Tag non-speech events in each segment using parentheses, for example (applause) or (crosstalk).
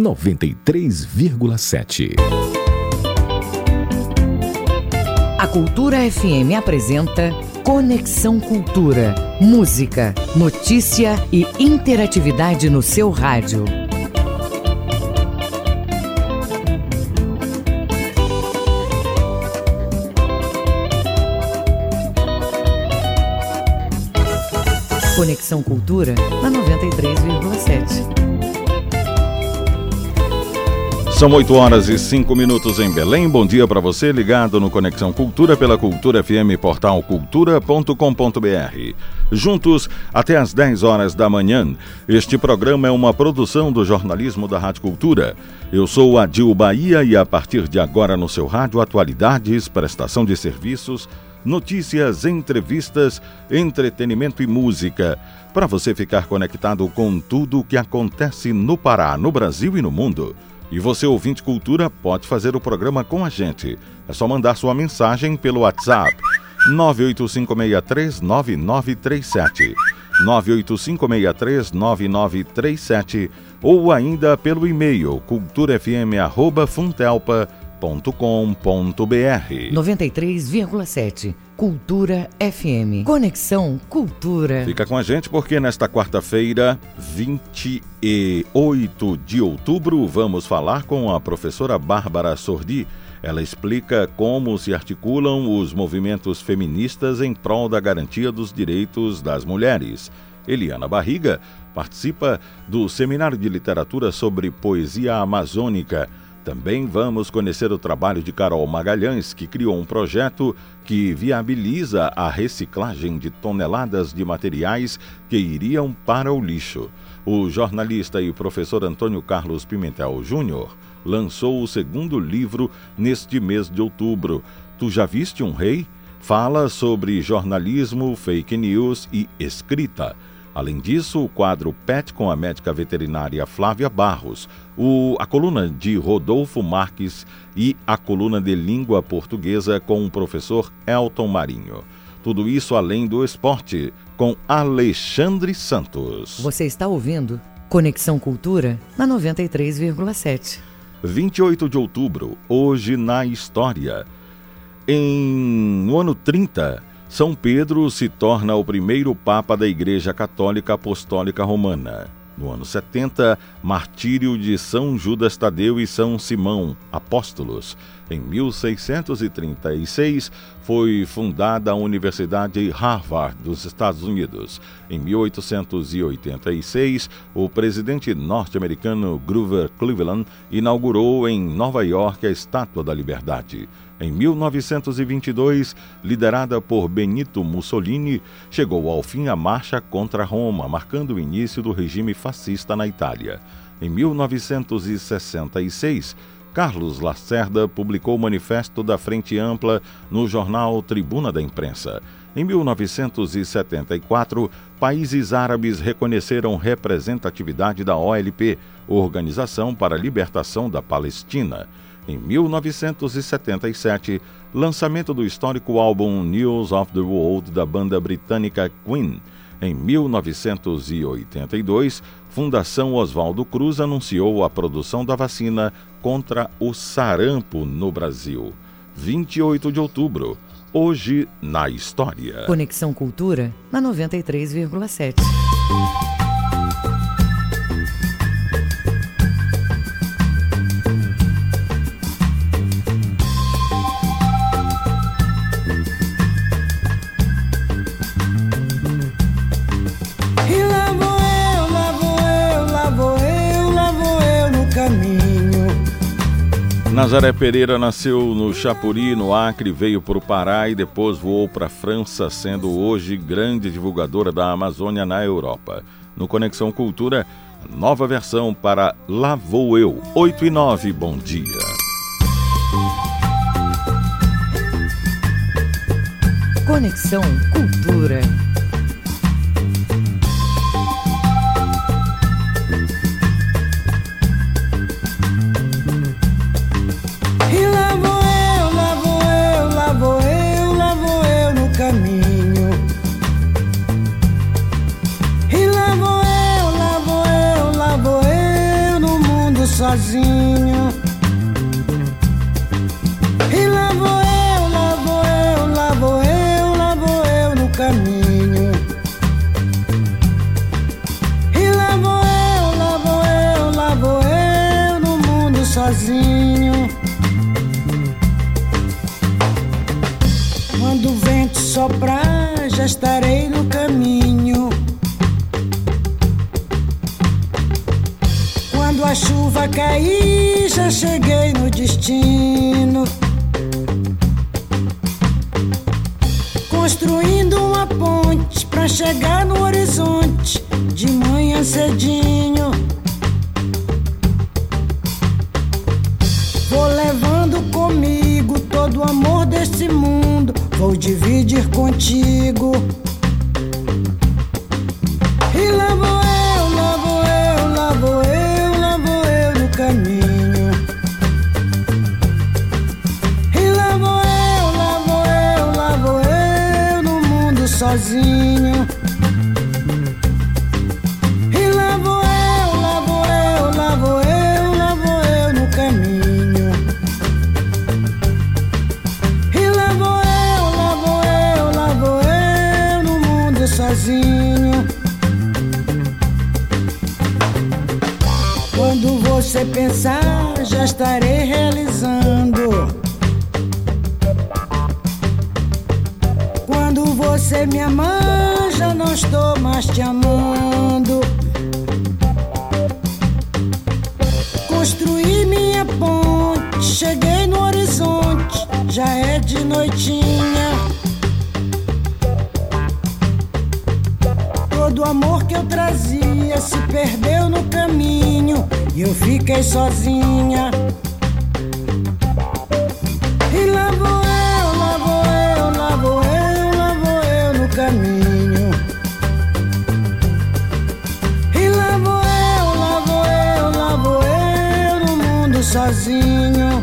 93,7. A Cultura FM apresenta Conexão Cultura. Música, notícia e interatividade no seu rádio. Conexão Cultura na 93,7. São 8 horas e 5 minutos em Belém. Bom dia para você ligado no Conexão Cultura pela Cultura FM portal cultura.com.br. Juntos até às 10 horas da manhã. Este programa é uma produção do jornalismo da Rádio Cultura. Eu sou Adil Bahia e a partir de agora no seu rádio atualidades, prestação de serviços, notícias, entrevistas, entretenimento e música, para você ficar conectado com tudo o que acontece no Pará, no Brasil e no mundo. E você, ouvinte Cultura, pode fazer o programa com a gente. É só mandar sua mensagem pelo WhatsApp 985639937. 985639937 ou ainda pelo e-mail culturafm@funtelpa.com.br. 93,7 Cultura FM. Conexão Cultura. Fica com a gente porque nesta quarta-feira, 28 de outubro, vamos falar com a professora Bárbara Sordi. Ela explica como se articulam os movimentos feministas em prol da garantia dos direitos das mulheres. Eliana Barriga participa do Seminário de Literatura sobre Poesia Amazônica também vamos conhecer o trabalho de Carol Magalhães, que criou um projeto que viabiliza a reciclagem de toneladas de materiais que iriam para o lixo. O jornalista e professor Antônio Carlos Pimentel Júnior lançou o segundo livro neste mês de outubro. Tu já viste um rei? Fala sobre jornalismo, fake news e escrita. Além disso, o quadro PET com a médica veterinária Flávia Barros, o, a coluna de Rodolfo Marques e a coluna de língua portuguesa com o professor Elton Marinho. Tudo isso além do esporte, com Alexandre Santos. Você está ouvindo Conexão Cultura na 93,7. 28 de outubro, hoje na história. Em no ano 30, são Pedro se torna o primeiro Papa da Igreja Católica Apostólica Romana. No ano 70, martírio de São Judas Tadeu e São Simão, apóstolos. Em 1636, foi fundada a Universidade Harvard dos Estados Unidos. Em 1886, o presidente norte-americano Grover Cleveland inaugurou em Nova York a Estátua da Liberdade. Em 1922, liderada por Benito Mussolini, chegou ao fim a marcha contra Roma, marcando o início do regime fascista na Itália. Em 1966, Carlos Lacerda publicou o Manifesto da Frente Ampla no jornal Tribuna da Imprensa. Em 1974, países árabes reconheceram representatividade da OLP, Organização para a Libertação da Palestina. Em 1977, lançamento do histórico álbum News of the World da banda britânica Queen. Em 1982, Fundação Oswaldo Cruz anunciou a produção da vacina contra o sarampo no Brasil. 28 de outubro, hoje na história. Conexão Cultura na 93,7. Nazaré Pereira nasceu no Chapuri, no Acre, veio para o Pará e depois voou para a França, sendo hoje grande divulgadora da Amazônia na Europa. No Conexão Cultura, nova versão para Lá Vou Eu, 8 e 9, bom dia. Conexão Cultura. Sozinho. E lá vou eu, lá vou eu, lá vou eu, lá vou eu no caminho. E lá vou eu, lá vou eu, lá vou eu no mundo sozinho. Quando o vento soprar, já estarei a chuva cair, já cheguei no destino. Construindo uma ponte pra chegar no horizonte de manhã cedinho. Vou levando comigo todo o amor desse mundo, vou dividir contigo. Sozinho. E lá vou eu, lá vou eu, lá vou eu, lá vou eu no caminho. E lá vou eu, lá vou eu, lá vou eu no mundo sozinho. Quando você pensar, já estarei realizando. Você me amar, já não estou mais te amando. Construí minha ponte, cheguei no horizonte, já é de noitinha. Todo amor que eu trazia se perdeu no caminho e eu fiquei sozinha. Sozinho.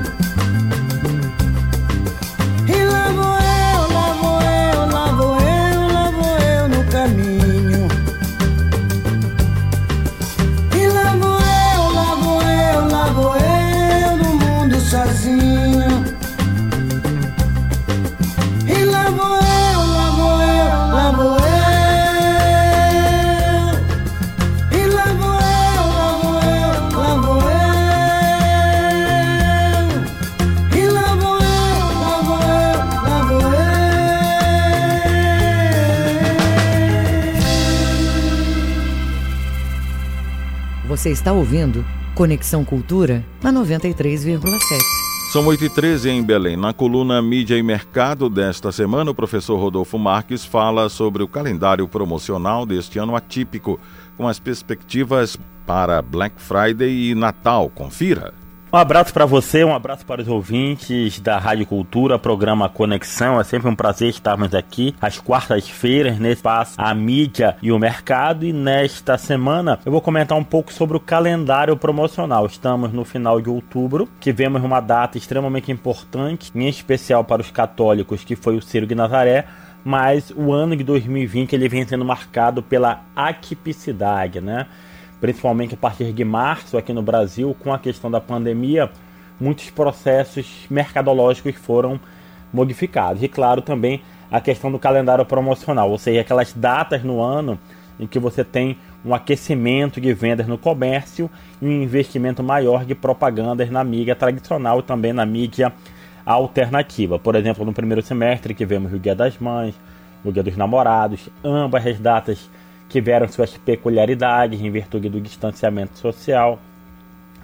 Você está ouvindo Conexão Cultura na 93,7. São 8 e 13 em Belém. Na coluna Mídia e Mercado desta semana, o professor Rodolfo Marques fala sobre o calendário promocional deste ano atípico, com as perspectivas para Black Friday e Natal. Confira. Um abraço para você, um abraço para os ouvintes da Rádio Cultura, programa Conexão. É sempre um prazer estarmos aqui às quartas-feiras nesse espaço a mídia e o mercado. E nesta semana eu vou comentar um pouco sobre o calendário promocional. Estamos no final de outubro, tivemos uma data extremamente importante, em especial para os católicos, que foi o Ciro de Nazaré. Mas o ano de 2020 ele vem sendo marcado pela atipicidade, né? Principalmente a partir de março aqui no Brasil, com a questão da pandemia, muitos processos mercadológicos foram modificados. E claro, também a questão do calendário promocional, ou seja, aquelas datas no ano em que você tem um aquecimento de vendas no comércio e um investimento maior de propagandas na mídia tradicional e também na mídia alternativa. Por exemplo, no primeiro semestre tivemos o Dia das Mães, o Dia dos Namorados, ambas as datas tiveram suas peculiaridades em virtude do distanciamento social.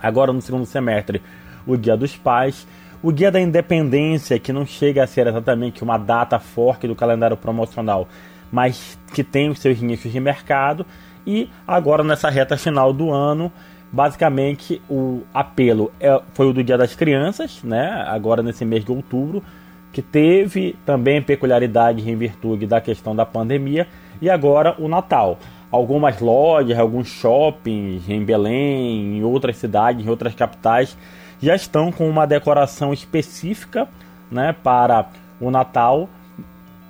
Agora, no segundo semestre, o Dia dos Pais, o Dia da Independência, que não chega a ser exatamente uma data forte do calendário promocional, mas que tem os seus nichos de mercado, e agora nessa reta final do ano, basicamente o apelo é, foi o do Dia das Crianças, né? agora nesse mês de outubro, que teve também peculiaridades em virtude da questão da pandemia, e agora o Natal. Algumas lojas, alguns shoppings em Belém, em outras cidades, em outras capitais, já estão com uma decoração específica né, para o Natal.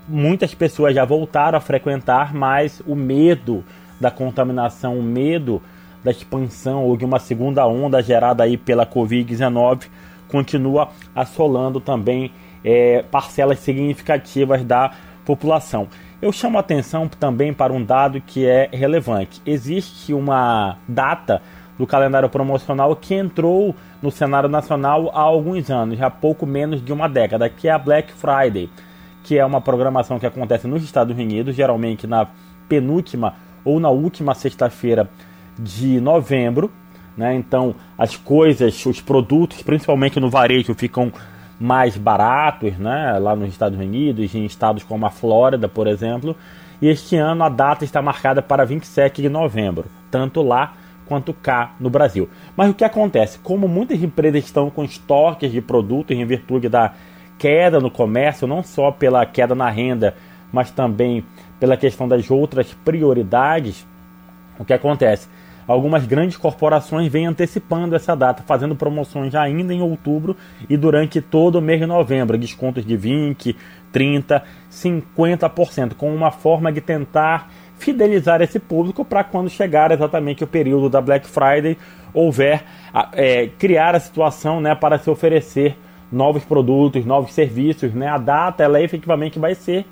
Muitas pessoas já voltaram a frequentar, mas o medo da contaminação, o medo da expansão ou de uma segunda onda gerada aí pela Covid-19 continua assolando também é, parcelas significativas da população. Eu chamo a atenção também para um dado que é relevante. Existe uma data do calendário promocional que entrou no cenário nacional há alguns anos, há pouco menos de uma década, que é a Black Friday, que é uma programação que acontece nos Estados Unidos, geralmente na penúltima ou na última sexta-feira de novembro. Né? Então, as coisas, os produtos, principalmente no varejo, ficam mais baratos né? lá nos Estados Unidos, em estados como a Flórida, por exemplo. E este ano a data está marcada para 27 de novembro, tanto lá quanto cá no Brasil. Mas o que acontece? Como muitas empresas estão com estoques de produtos em virtude da queda no comércio, não só pela queda na renda, mas também pela questão das outras prioridades, o que acontece? Algumas grandes corporações vêm antecipando essa data, fazendo promoções ainda em outubro e durante todo o mês de novembro, descontos de 20, 30, 50%, com uma forma de tentar fidelizar esse público para quando chegar exatamente o período da Black Friday houver é, criar a situação né, para se oferecer novos produtos, novos serviços. Né? A data ela efetivamente vai ser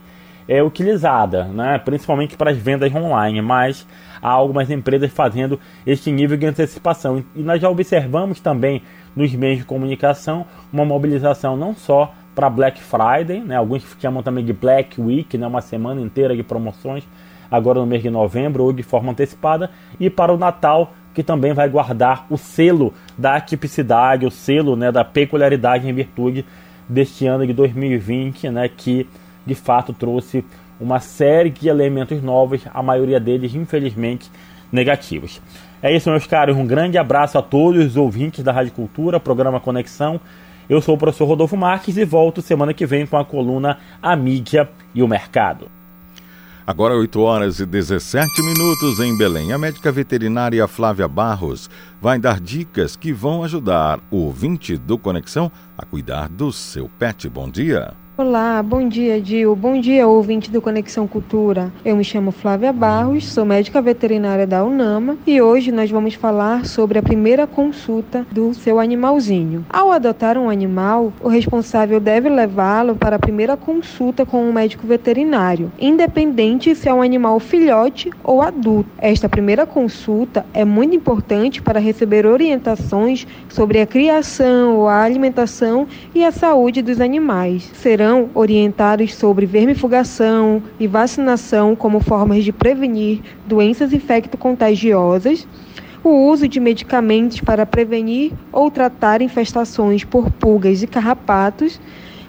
é, utilizada, né? principalmente para as vendas online, mas há algumas empresas fazendo este nível de antecipação. E nós já observamos também nos meios de comunicação uma mobilização não só para Black Friday, né? alguns chamam também de Black Week, né? uma semana inteira de promoções, agora no mês de novembro ou de forma antecipada, e para o Natal, que também vai guardar o selo da tipicidade, o selo né, da peculiaridade em virtude deste ano de 2020, né, que de fato trouxe uma série de elementos novos, a maioria deles, infelizmente, negativos. É isso, meus caros. Um grande abraço a todos os ouvintes da Rádio Cultura, programa Conexão. Eu sou o professor Rodolfo Marques e volto semana que vem com a coluna A Mídia e o Mercado. Agora 8 horas e 17 minutos em Belém. A médica veterinária Flávia Barros vai dar dicas que vão ajudar o ouvinte do Conexão a cuidar do seu pet. Bom dia. Olá, bom dia, Dil. Bom dia, ouvinte do Conexão Cultura. Eu me chamo Flávia Barros, sou médica veterinária da UNAMA e hoje nós vamos falar sobre a primeira consulta do seu animalzinho. Ao adotar um animal, o responsável deve levá-lo para a primeira consulta com um médico veterinário, independente se é um animal filhote ou adulto. Esta primeira consulta é muito importante para receber orientações sobre a criação, a alimentação e a saúde dos animais. Serão orientados sobre vermifugação e vacinação como formas de prevenir doenças infecto-contagiosas, o uso de medicamentos para prevenir ou tratar infestações por pulgas e carrapatos,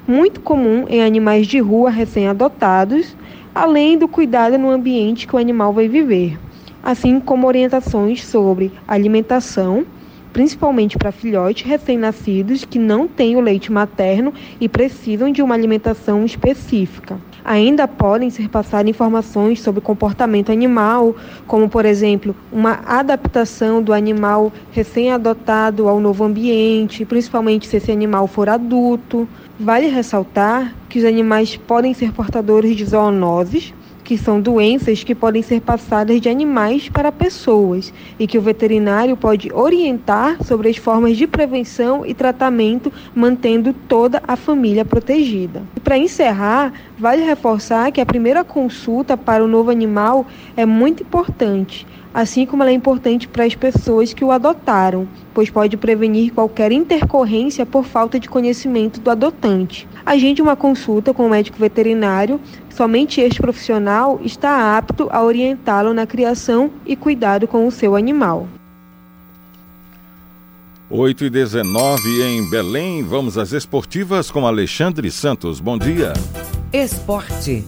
muito comum em animais de rua recém-adotados, além do cuidado no ambiente que o animal vai viver, assim como orientações sobre alimentação principalmente para filhotes recém-nascidos que não têm o leite materno e precisam de uma alimentação específica. Ainda podem ser passadas informações sobre comportamento animal, como, por exemplo, uma adaptação do animal recém-adotado ao novo ambiente, principalmente se esse animal for adulto. Vale ressaltar que os animais podem ser portadores de zoonoses, que são doenças que podem ser passadas de animais para pessoas e que o veterinário pode orientar sobre as formas de prevenção e tratamento, mantendo toda a família protegida. Para encerrar, vale reforçar que a primeira consulta para o novo animal é muito importante assim como ela é importante para as pessoas que o adotaram, pois pode prevenir qualquer intercorrência por falta de conhecimento do adotante. Agende uma consulta com o médico veterinário, somente este profissional está apto a orientá-lo na criação e cuidado com o seu animal. 8 e 19 em Belém, vamos às esportivas com Alexandre Santos. Bom dia. Esporte.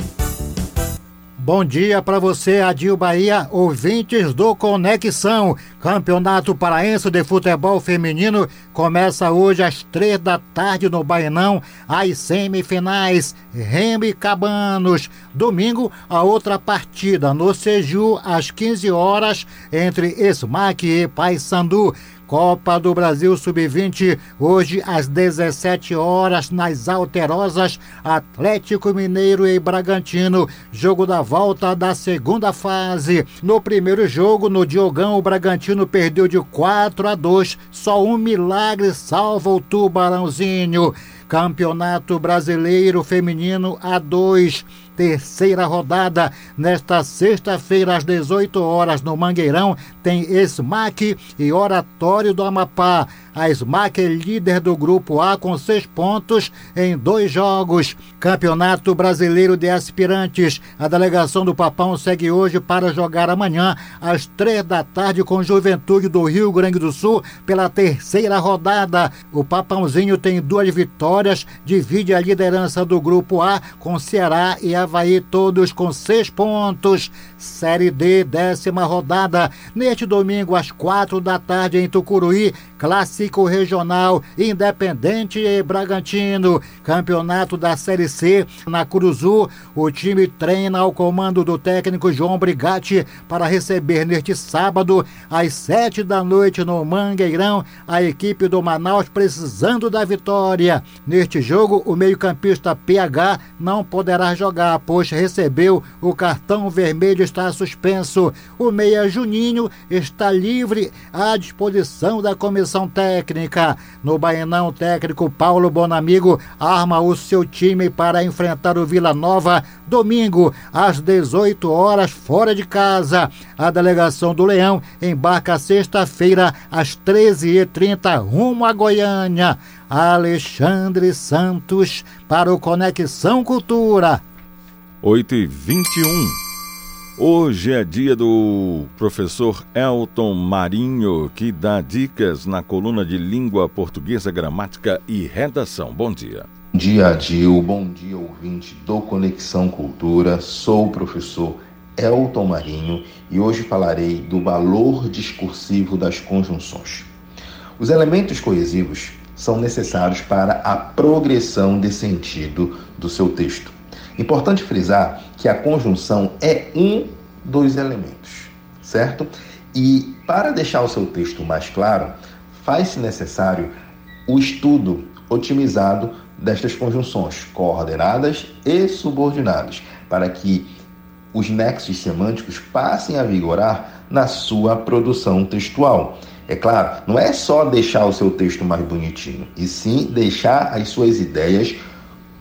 Bom dia para você, Adil Bahia, ouvintes do Conexão. Campeonato Paraense de Futebol Feminino começa hoje às três da tarde no Bainão, as semifinais, Remy e Cabanos. Domingo, a outra partida no Seju, às 15 horas, entre Esmaque e Paysandu. Copa do Brasil Sub-20, hoje às 17 horas, nas Alterosas, Atlético Mineiro e Bragantino. Jogo da volta da segunda fase. No primeiro jogo, no Diogão, o Bragantino perdeu de 4 a 2. Só um milagre salva o Tubarãozinho. Campeonato Brasileiro Feminino A2 terceira rodada. Nesta sexta-feira, às 18 horas, no Mangueirão, tem SMAC e Oratório do Amapá. A SMAC é líder do grupo A com seis pontos em dois jogos. Campeonato Brasileiro de Aspirantes. A delegação do Papão segue hoje para jogar amanhã, às três da tarde, com Juventude do Rio Grande do Sul, pela terceira rodada. O Papãozinho tem duas vitórias, divide a liderança do grupo A com Ceará e Havaí, todos com seis pontos. Série D, décima rodada. Neste domingo, às quatro da tarde, em Tucuruí, Clássico Regional, Independente e Bragantino. Campeonato da Série C, na Curuzu. O time treina ao comando do técnico João Brigatti para receber neste sábado, às sete da noite, no Mangueirão, a equipe do Manaus precisando da vitória. Neste jogo, o meio-campista PH não poderá jogar, pois recebeu o cartão vermelho está suspenso. O meia Juninho está livre à disposição da comissão técnica. No Baenão, o técnico Paulo Bonamigo arma o seu time para enfrentar o Vila Nova domingo às 18 horas fora de casa. A delegação do Leão embarca sexta-feira às 13h30 rumo a Goiânia. Alexandre Santos para o Conexão Cultura. 8 e 21 Hoje é dia do professor Elton Marinho, que dá dicas na coluna de língua portuguesa, gramática e redação. Bom dia. Dia, Adil. Bom dia, ouvinte do Conexão Cultura. Sou o professor Elton Marinho e hoje falarei do valor discursivo das conjunções. Os elementos coesivos são necessários para a progressão de sentido do seu texto. Importante frisar que a conjunção é um dos elementos, certo? E para deixar o seu texto mais claro, faz-se necessário o estudo otimizado destas conjunções coordenadas e subordinadas, para que os nexos semânticos passem a vigorar na sua produção textual. É claro, não é só deixar o seu texto mais bonitinho, e sim deixar as suas ideias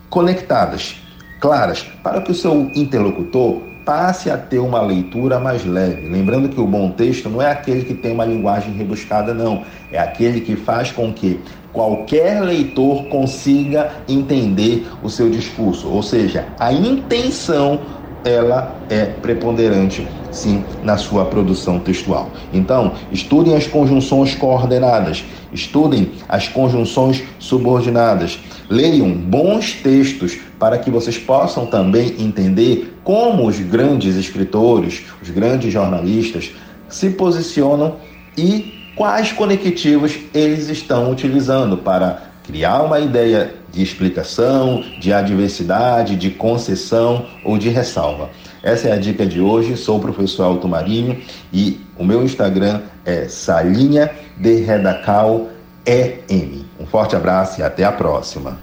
conectadas, claras, para que o seu interlocutor passe a ter uma leitura mais leve. Lembrando que o bom texto não é aquele que tem uma linguagem rebuscada, não. É aquele que faz com que qualquer leitor consiga entender o seu discurso. Ou seja, a intenção ela é preponderante, sim, na sua produção textual. Então, estudem as conjunções coordenadas, estudem as conjunções subordinadas, leiam bons textos para que vocês possam também entender como os grandes escritores, os grandes jornalistas se posicionam e quais conectivos eles estão utilizando para criar uma ideia de explicação, de adversidade, de concessão ou de ressalva. Essa é a dica de hoje. Sou o professor Alto Marinho e o meu Instagram é salinha de redacal EM. Um forte abraço e até a próxima.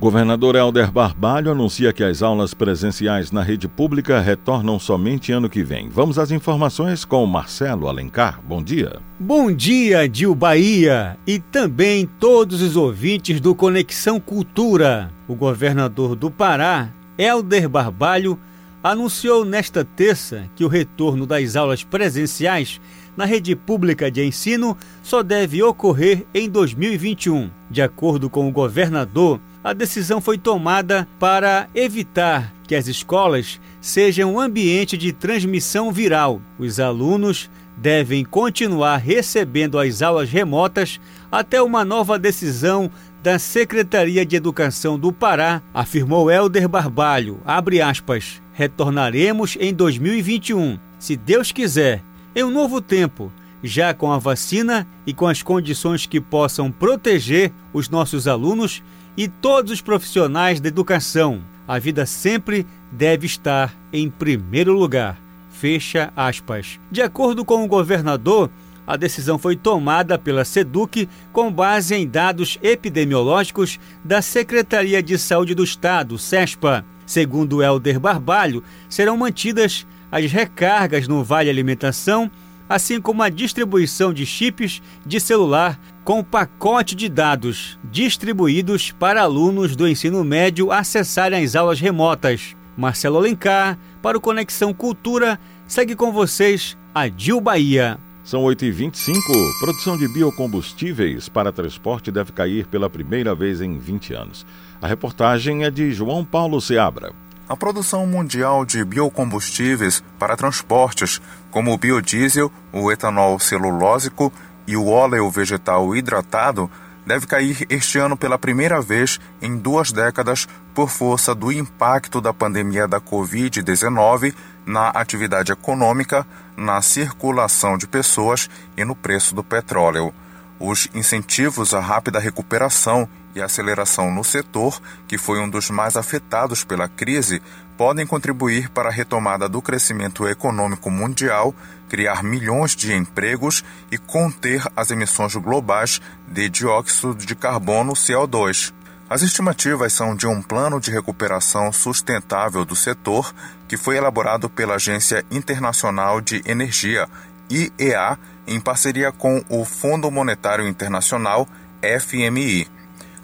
Governador Helder Barbalho anuncia que as aulas presenciais na rede pública retornam somente ano que vem. Vamos às informações com Marcelo Alencar. Bom dia. Bom dia, Dil Bahia e também todos os ouvintes do Conexão Cultura. O governador do Pará, Helder Barbalho, anunciou nesta terça que o retorno das aulas presenciais na rede pública de ensino só deve ocorrer em 2021. De acordo com o governador, a decisão foi tomada para evitar que as escolas sejam um ambiente de transmissão viral. Os alunos devem continuar recebendo as aulas remotas até uma nova decisão da Secretaria de Educação do Pará, afirmou Helder Barbalho. Abre aspas. Retornaremos em 2021, se Deus quiser, em um novo tempo, já com a vacina e com as condições que possam proteger os nossos alunos e todos os profissionais da educação. A vida sempre deve estar em primeiro lugar. Fecha aspas. De acordo com o governador, A decisão foi tomada pela SEDUC com base em dados epidemiológicos da Secretaria de Saúde do Estado, SESPA. Segundo Helder Barbalho, serão mantidas as recargas no Vale Alimentação, assim como a distribuição de chips de celular com pacote de dados distribuídos para alunos do ensino médio acessarem as aulas remotas. Marcelo Alencar, para o Conexão Cultura, segue com vocês a Dil Bahia. São 8h25. Produção de biocombustíveis para transporte deve cair pela primeira vez em 20 anos. A reportagem é de João Paulo Seabra. A produção mundial de biocombustíveis para transportes, como o biodiesel, o etanol celulósico e o óleo vegetal hidratado, deve cair este ano pela primeira vez em duas décadas por força do impacto da pandemia da Covid-19 na atividade econômica, na circulação de pessoas e no preço do petróleo. Os incentivos à rápida recuperação e aceleração no setor, que foi um dos mais afetados pela crise, podem contribuir para a retomada do crescimento econômico mundial, criar milhões de empregos e conter as emissões globais de dióxido de carbono CO2. As estimativas são de um plano de recuperação sustentável do setor que foi elaborado pela Agência Internacional de Energia, IEA, em parceria com o Fundo Monetário Internacional, FMI.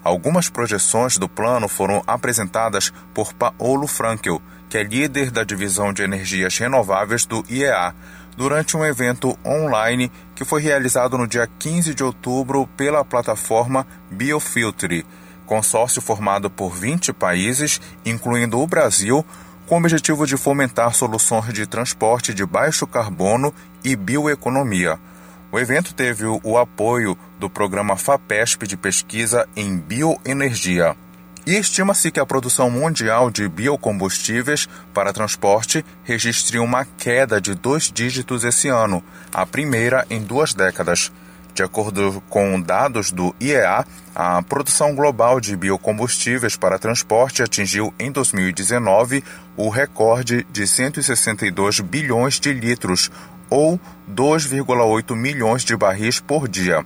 Algumas projeções do plano foram apresentadas por Paolo Frankel, que é líder da divisão de energias renováveis do IEA, durante um evento online que foi realizado no dia 15 de outubro pela plataforma Biofiltre, consórcio formado por 20 países, incluindo o Brasil, com o objetivo de fomentar soluções de transporte de baixo carbono e bioeconomia. O evento teve o apoio do programa FAPESP de pesquisa em bioenergia. E estima-se que a produção mundial de biocombustíveis para transporte registre uma queda de dois dígitos esse ano, a primeira em duas décadas. De acordo com dados do IEA, a produção global de biocombustíveis para transporte atingiu em 2019 o recorde de 162 bilhões de litros, ou 2,8 milhões de barris por dia.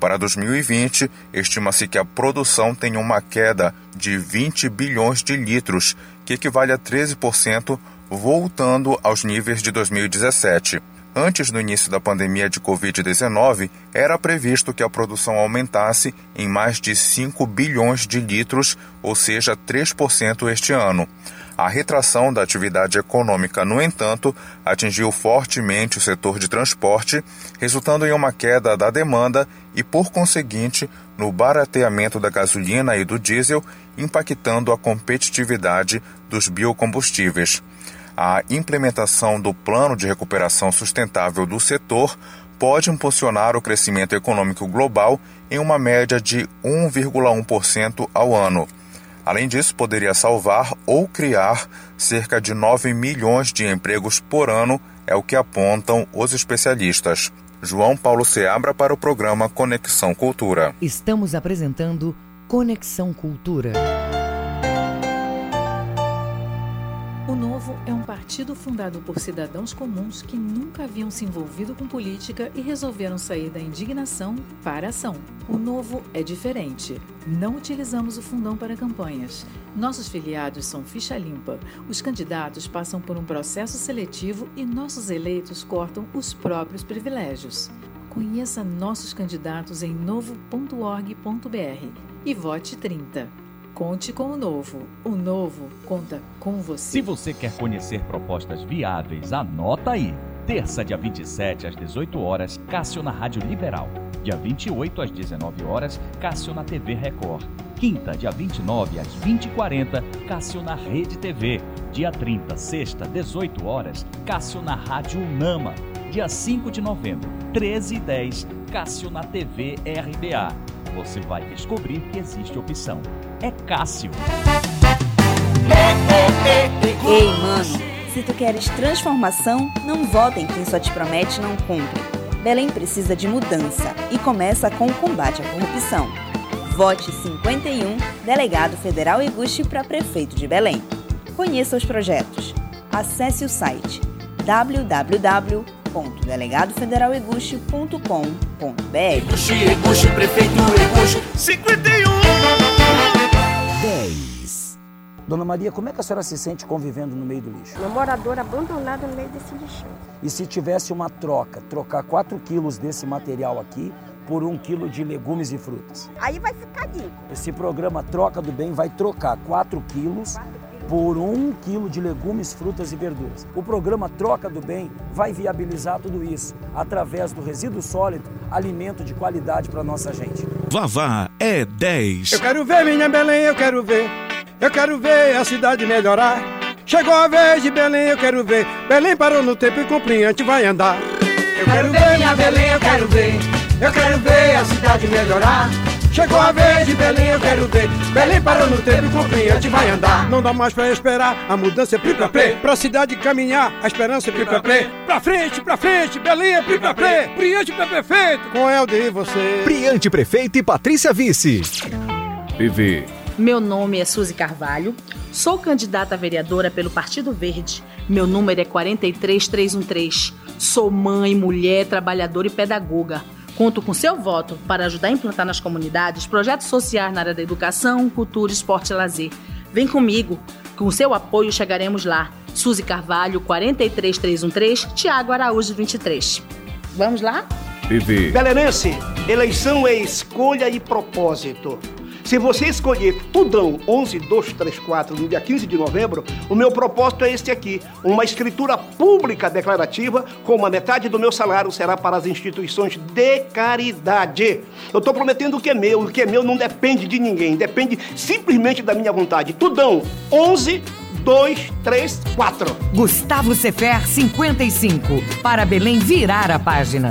Para 2020, estima-se que a produção tenha uma queda de 20 bilhões de litros, que equivale a 13%, voltando aos níveis de 2017. Antes do início da pandemia de Covid-19, era previsto que a produção aumentasse em mais de 5 bilhões de litros, ou seja, 3% este ano. A retração da atividade econômica, no entanto, atingiu fortemente o setor de transporte, resultando em uma queda da demanda e, por conseguinte, no barateamento da gasolina e do diesel, impactando a competitividade dos biocombustíveis. A implementação do Plano de Recuperação Sustentável do setor pode impulsionar o crescimento econômico global em uma média de 1,1% ao ano. Além disso, poderia salvar ou criar cerca de 9 milhões de empregos por ano, é o que apontam os especialistas. João Paulo Seabra para o programa Conexão Cultura. Estamos apresentando Conexão Cultura. É um partido fundado por cidadãos comuns que nunca haviam se envolvido com política e resolveram sair da indignação para a ação. O Novo é diferente. Não utilizamos o fundão para campanhas. Nossos filiados são ficha limpa. Os candidatos passam por um processo seletivo e nossos eleitos cortam os próprios privilégios. Conheça nossos candidatos em novo.org.br e vote 30. Conte com o novo. O novo conta com você. Se você quer conhecer propostas viáveis, anota aí. Terça, dia 27 às 18 horas, Cássio na Rádio Liberal. Dia 28 às 19 horas, Cássio na TV Record. Quinta, dia 29 às 20h40, Cássio na Rede TV. Dia 30, sexta, 18 horas, Cássio na Rádio Unama. Dia 5 de novembro, 13h10, Cássio na TV RBA. Você vai descobrir que existe opção é Cássio. Ei, mano, se tu queres transformação, não vota em quem só te promete não cumpre. Belém precisa de mudança e começa com o combate à corrupção. Vote 51, Delegado Federal Iguchi para prefeito de Belém. Conheça os projetos. Acesse o site www.iguchi.gov.br www.delegadofederaleguste.com.br Eguchi, Eguchi, prefeito Eguchi, 51 10 Dona Maria, como é que a senhora se sente convivendo no meio do lixo? Uma moradora abandonada no meio desse lixo. E se tivesse uma troca, trocar 4 quilos desse material aqui por um quilo de legumes e frutas? Aí vai ficar limpo. Esse programa Troca do Bem vai trocar 4 quilos por um quilo de legumes, frutas e verduras. O programa Troca do Bem vai viabilizar tudo isso através do resíduo sólido, alimento de qualidade para nossa gente. Vavá é 10. Eu quero ver minha Belém, eu quero ver. Eu quero ver a cidade melhorar. Chegou a vez de Belém, eu quero ver. Belém parou no tempo e compliante vai andar. Eu quero ver minha Belém, eu quero ver. Eu quero ver a cidade melhorar. Chegou a vez de Belém, eu quero ver. Belém parou no tempo e compliante vai andar. Não dá mais pra esperar, a mudança é pri pra prê. Pra cidade caminhar, a esperança é pri pra prê. Pra frente, pra frente, Belém é pri pra prê. Priante pra prefeito, com Helder e você. Priante prefeito e Patrícia Vice. PV. Meu nome é Suzy Carvalho, sou candidata a vereadora pelo Partido Verde. Meu número é 43313. Sou mãe, mulher, trabalhadora e pedagoga. Conto com seu voto para ajudar a implantar nas comunidades projetos sociais na área da educação, cultura, esporte e lazer. Vem comigo, com seu apoio chegaremos lá. Suzy Carvalho, 43313, Tiago Araújo, 23. Vamos lá? Belenense, eleição é escolha e propósito. Se você escolher Tudão 11234 no dia 15 de novembro, o meu propósito é este aqui: uma escritura pública declarativa com uma metade do meu salário será para as instituições de caridade. Eu estou prometendo o que é meu, o que é meu não depende de ninguém, depende simplesmente da minha vontade. Tudão 11 2, 3, 4. Gustavo Sefer 55. Para Belém virar a página.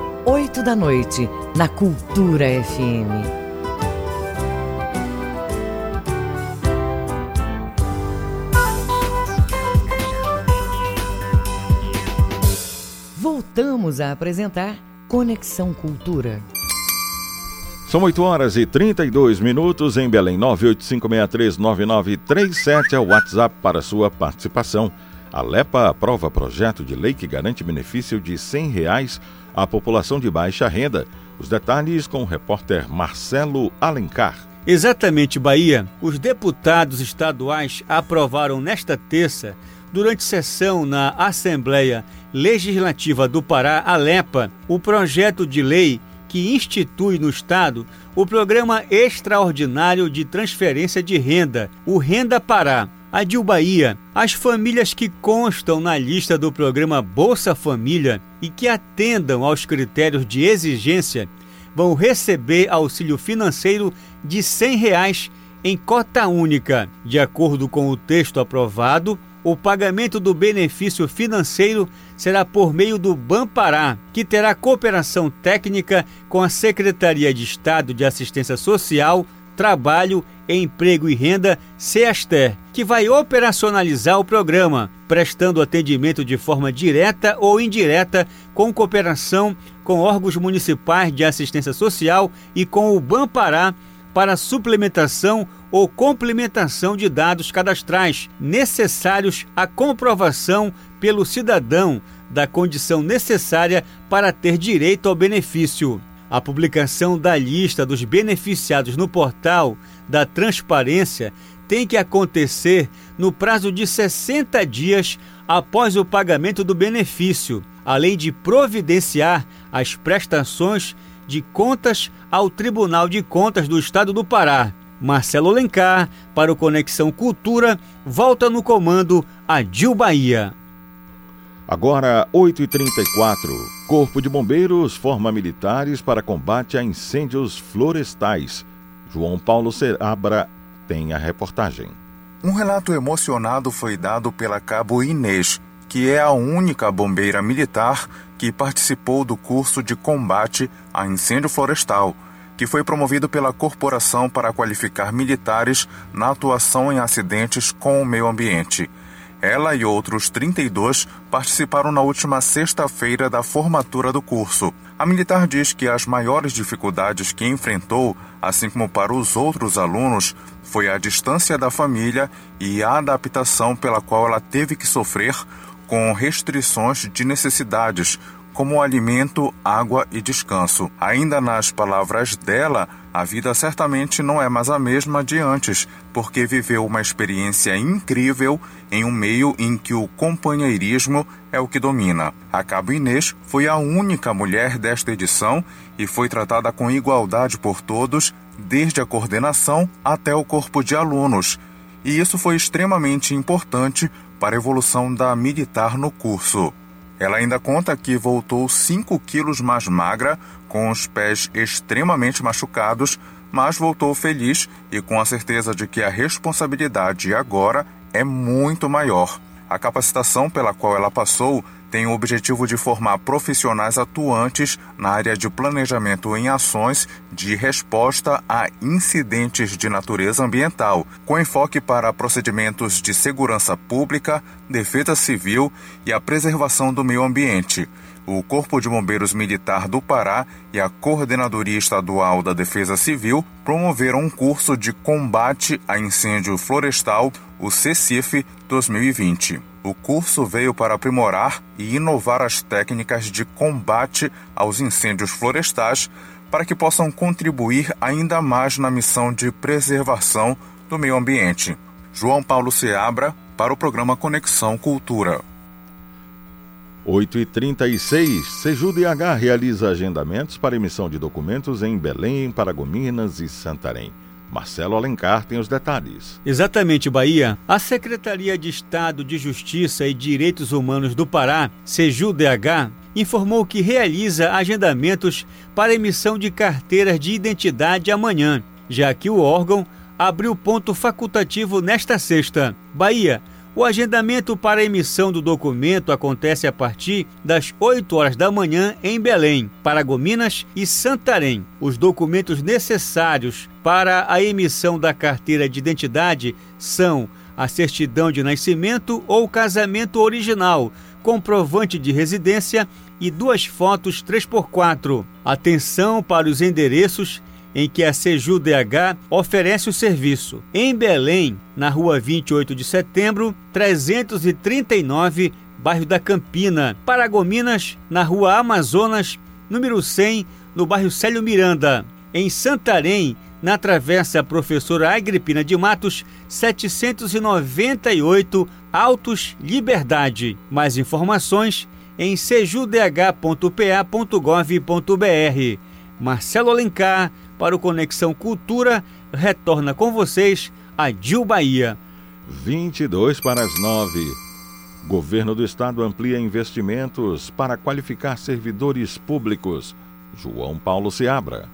oito da noite, na Cultura FM. Voltamos a apresentar Conexão Cultura. São 8 horas e 32 minutos em Belém. 985639937 é o WhatsApp para sua participação. A LEPA aprova projeto de lei que garante benefício de 100 reais à população de baixa renda. Os detalhes com o repórter Marcelo Alencar. Exatamente, Bahia. Os deputados estaduais aprovaram nesta terça, durante sessão na Assembleia Legislativa do Pará, a LEPA, o projeto de lei que institui no Estado o Programa Extraordinário de Transferência de Renda, o Renda Pará. A Dil Bahia, as famílias que constam na lista do programa Bolsa Família e que atendam aos critérios de exigência vão receber auxílio financeiro de 100 reais em cota única. De acordo com o texto aprovado, o pagamento do benefício financeiro será por meio do Bampará, que terá cooperação técnica com a Secretaria de Estado de Assistência Social, Trabalho, Emprego e Renda, SEASTER, que vai operacionalizar o programa, prestando atendimento de forma direta ou indireta com cooperação com órgãos municipais de assistência social e com o Bampará para suplementação ou complementação de dados cadastrais necessários à comprovação pelo cidadão da condição necessária para ter direito ao benefício. A publicação da lista dos beneficiados no portal da Transparência tem que acontecer no prazo de 60 dias após o pagamento do benefício, além de providenciar as prestações de contas ao Tribunal de Contas do Estado do Pará. Marcelo Lencar, para o Conexão Cultura, volta no comando a Dil Bahia. Agora, 8h34. Corpo de Bombeiros forma militares para combate a incêndios florestais. João Paulo Serabra tem a reportagem. Um relato emocionado foi dado pela cabo Inês, que é a única bombeira militar que participou do curso de combate a incêndio florestal, que foi promovido pela Corporação para qualificar militares na atuação em acidentes com o meio ambiente. Ela e outros 32 participaram na última sexta-feira da formatura do curso. A militar diz que as maiores dificuldades que enfrentou, assim como para os outros alunos, foi a distância da família e a adaptação pela qual ela teve que sofrer com restrições de necessidades, como alimento, água e descanso. Ainda nas palavras dela, a vida certamente não é mais a mesma de antes, porque viveu uma experiência incrível em um meio em que o companheirismo é o que domina. A Cabo Inês foi a única mulher desta edição e foi tratada com igualdade por todos, desde a coordenação até o corpo de alunos. E isso foi extremamente importante para a evolução da militar no curso. Ela ainda conta que voltou 5 quilos mais magra, com os pés extremamente machucados, mas voltou feliz e com a certeza de que a responsabilidade agora é muito maior. A capacitação pela qual ela passou tem o objetivo de formar profissionais atuantes na área de planejamento em ações de resposta a incidentes de natureza ambiental, com enfoque para procedimentos de segurança pública, defesa civil e a preservação do meio ambiente. O Corpo de Bombeiros Militar do Pará e a Coordenadoria Estadual da Defesa Civil promoveram um curso de combate a incêndio florestal, o CECIF 2020. O curso veio para aprimorar e inovar as técnicas de combate aos incêndios florestais para que possam contribuir ainda mais na missão de preservação do meio ambiente. João Paulo Seabra, para o programa Conexão Cultura. 8h36, SejuDH realiza agendamentos para emissão de documentos em Belém, Paragominas e Santarém. Marcelo Alencar tem os detalhes. Exatamente, Bahia. A Secretaria de Estado de Justiça e Direitos Humanos do Pará, SEJUDH, informou que realiza agendamentos para emissão de carteiras de identidade amanhã, já que o órgão abriu ponto facultativo nesta sexta. Bahia, o agendamento para a emissão do documento acontece a partir das 8 horas da manhã em Belém, Paragominas e Santarém. Os documentos necessários para a emissão da carteira de identidade são a certidão de nascimento ou casamento original, comprovante de residência e duas fotos 3x4. Atenção para os endereços em que a DH oferece o serviço. Em Belém, na rua 28 de setembro, 339, bairro da Campina. Paragominas, na rua Amazonas, número 100, no bairro Célio Miranda. Em Santarém, na Travessa Professora Agripina de Matos, 798, Altos Liberdade. Mais informações em sejudh.pa.gov.br. Marcelo Alencar, para o Conexão Cultura, retorna com vocês a Dil Bahia. 22 para as 9. Governo do Estado amplia investimentos para qualificar servidores públicos. João Paulo Seabra.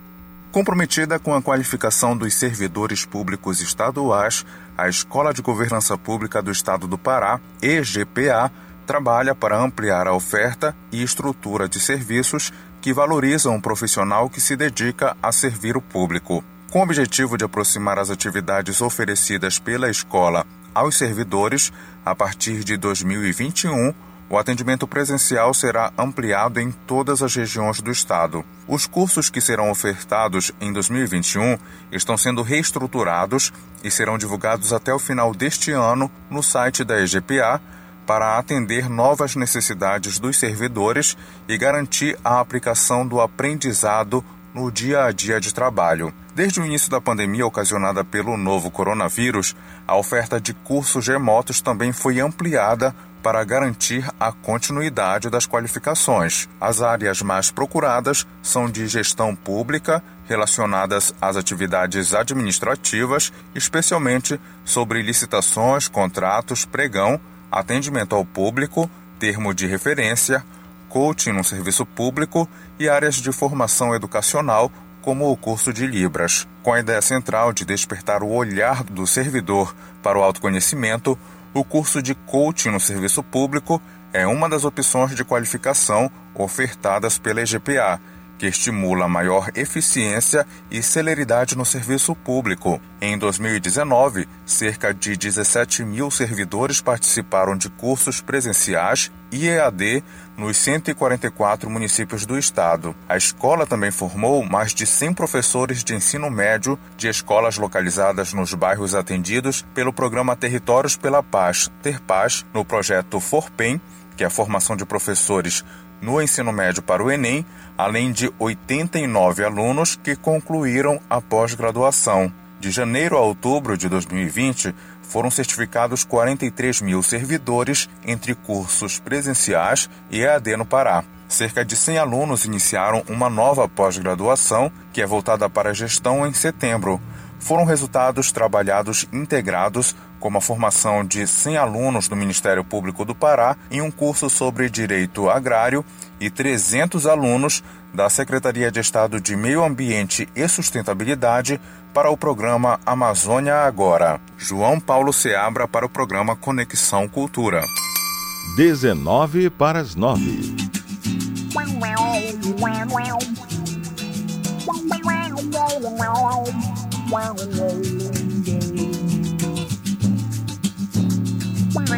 Comprometida com a qualificação dos servidores públicos estaduais, a Escola de Governança Pública do Estado do Pará, EGPA, trabalha para ampliar a oferta e estrutura de serviços que valorizam um profissional que se dedica a servir o público. Com o objetivo de aproximar as atividades oferecidas pela escola aos servidores, a partir de 2021, o atendimento presencial será ampliado em todas as regiões do estado. Os cursos que serão ofertados em 2021 estão sendo reestruturados e serão divulgados até o final deste ano no site da EGPA para atender novas necessidades dos servidores e garantir a aplicação do aprendizado no dia a dia de trabalho. Desde o início da pandemia ocasionada pelo novo coronavírus, a oferta de cursos remotos também foi ampliada para garantir a continuidade das qualificações. As áreas mais procuradas são de gestão pública, relacionadas às atividades administrativas, especialmente sobre licitações, contratos, pregão, atendimento ao público, termo de referência, coaching no serviço público e áreas de formação educacional, como o curso de Libras. Com a ideia central de despertar o olhar do servidor para o autoconhecimento, o curso de coaching no serviço público é uma das opções de qualificação ofertadas pela EGPA, que estimula maior eficiência e celeridade no serviço público. Em 2019, cerca de 17 mil servidores participaram de cursos presenciais e EAD nos 144 municípios do estado. A escola também formou mais de 100 professores de ensino médio de escolas localizadas nos bairros atendidos pelo programa Territórios pela Paz, Ter Paz, no projeto Forpem, que é a formação de professores no ensino médio para o Enem, além de 89 alunos que concluíram a pós-graduação. De janeiro a outubro de 2020, foram certificados 43 mil servidores entre cursos presenciais e EAD no Pará. Cerca de 100 alunos iniciaram uma nova pós-graduação, que é voltada para a gestão em setembro. Foram resultados trabalhados integrados como a formação de 100 alunos do Ministério Público do Pará em um curso sobre direito agrário e 300 alunos da Secretaria de Estado de Meio Ambiente e Sustentabilidade para o programa Amazônia Agora. João Paulo Seabra para o programa Conexão Cultura. 19 para as 9.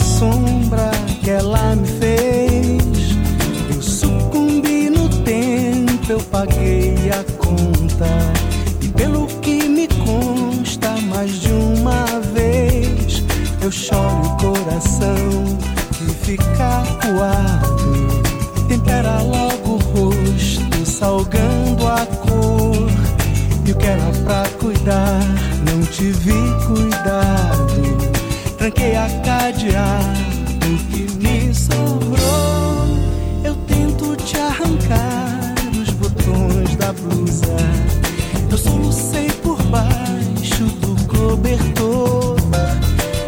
Sombra que ela me fez. Eu sucumbi no tempo, eu paguei a conta. E pelo que me consta, mais de uma vez, eu choro o coração que fica coado. Tempera logo o rosto, salgando a cor. E o que era pra cuidar, não tive cuidado. Tranquei a cadeado, que me sobrou. Eu tento te arrancar os botões da blusa. Eu solucei por baixo do cobertor.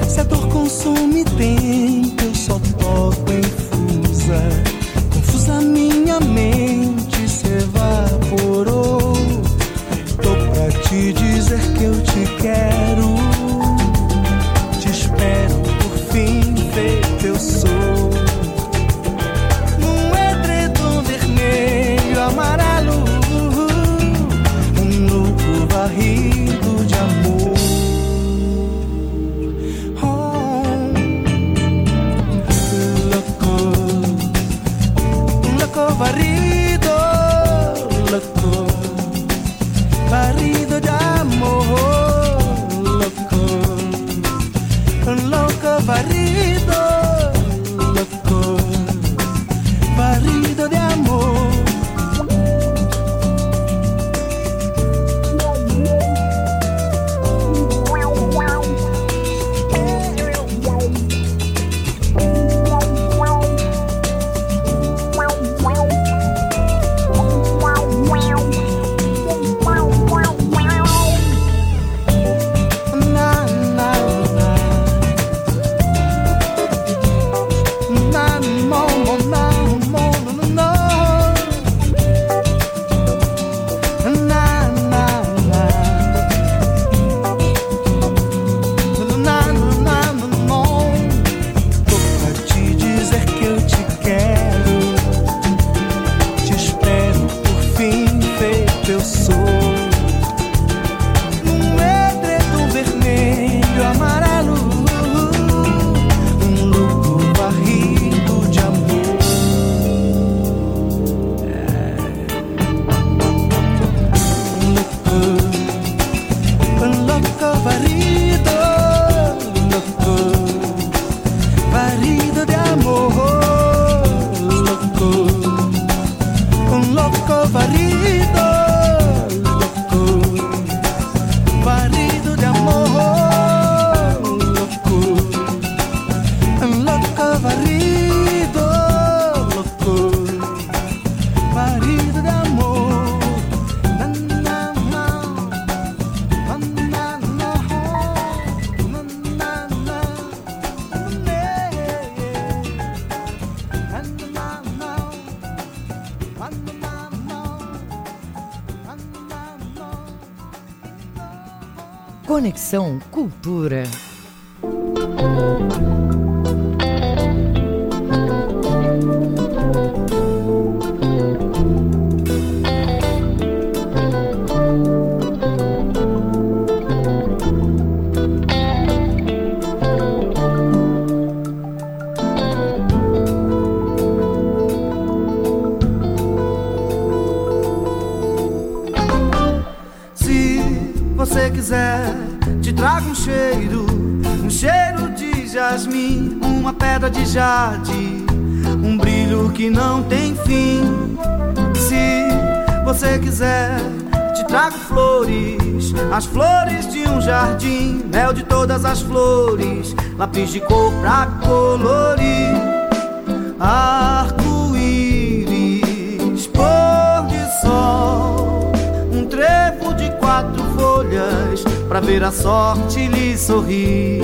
Se a dor consome tempo, Conexão Cultura. As flores de um jardim, mel de todas as flores, lápis de cor pra colorir. Arco-íris, pôr de sol, um trevo de quatro folhas pra ver a sorte lhe sorrir.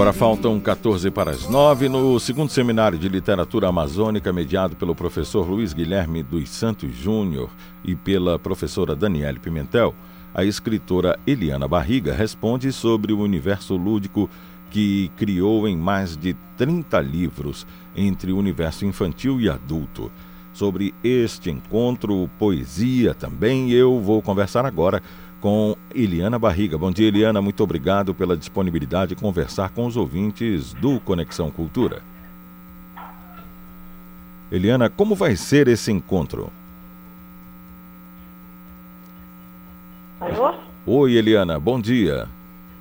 Agora faltam 14 para as 9 no segundo seminário de literatura amazônica mediado pelo professor Luiz Guilherme dos Santos Júnior e pela professora Daniele Pimentel. A escritora Eliana Barriga responde sobre o universo lúdico que criou em mais de 30 livros entre o universo infantil e adulto. Sobre este encontro, poesia também, eu vou conversar agora com Eliana Barriga. Bom dia, Eliana. Muito obrigado pela disponibilidade de conversar com os ouvintes do Conexão Cultura. Eliana, como vai ser esse encontro? Alô? Oi, Eliana. Bom dia.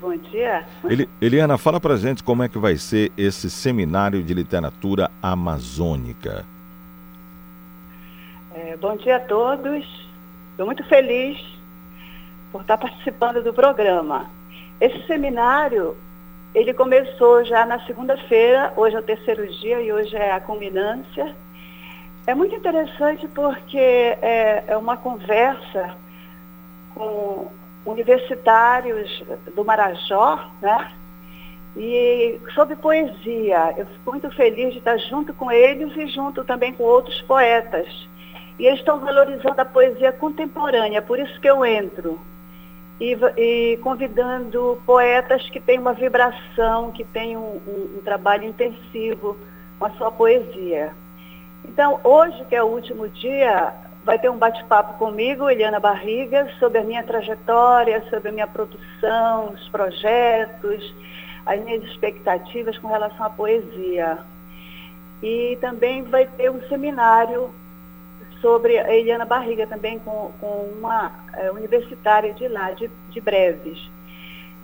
Bom dia. Eli Eliana, fala pra gente como é que vai ser esse seminário de literatura amazônica. É, bom dia a todos. Estou muito feliz por estar participando do programa. Esse seminário, ele começou já na segunda-feira, hoje é o terceiro dia e hoje é a culminância. É muito interessante porque é, é uma conversa com universitários do Marajó, né? E sobre poesia, eu fico muito feliz de estar junto com eles e junto também com outros poetas. E eles estão valorizando a poesia contemporânea, por isso que eu entro. E, e convidando poetas que têm uma vibração, que têm um, um, um trabalho intensivo com a sua poesia. Então, hoje, que é o último dia, vai ter um bate-papo comigo, Eliana Barriga, sobre a minha trajetória, sobre a minha produção, os projetos, as minhas expectativas com relação à poesia. E também vai ter um seminário sobre a Eliana Barriga, também com, com uma é, universitária de lá, de, de Breves.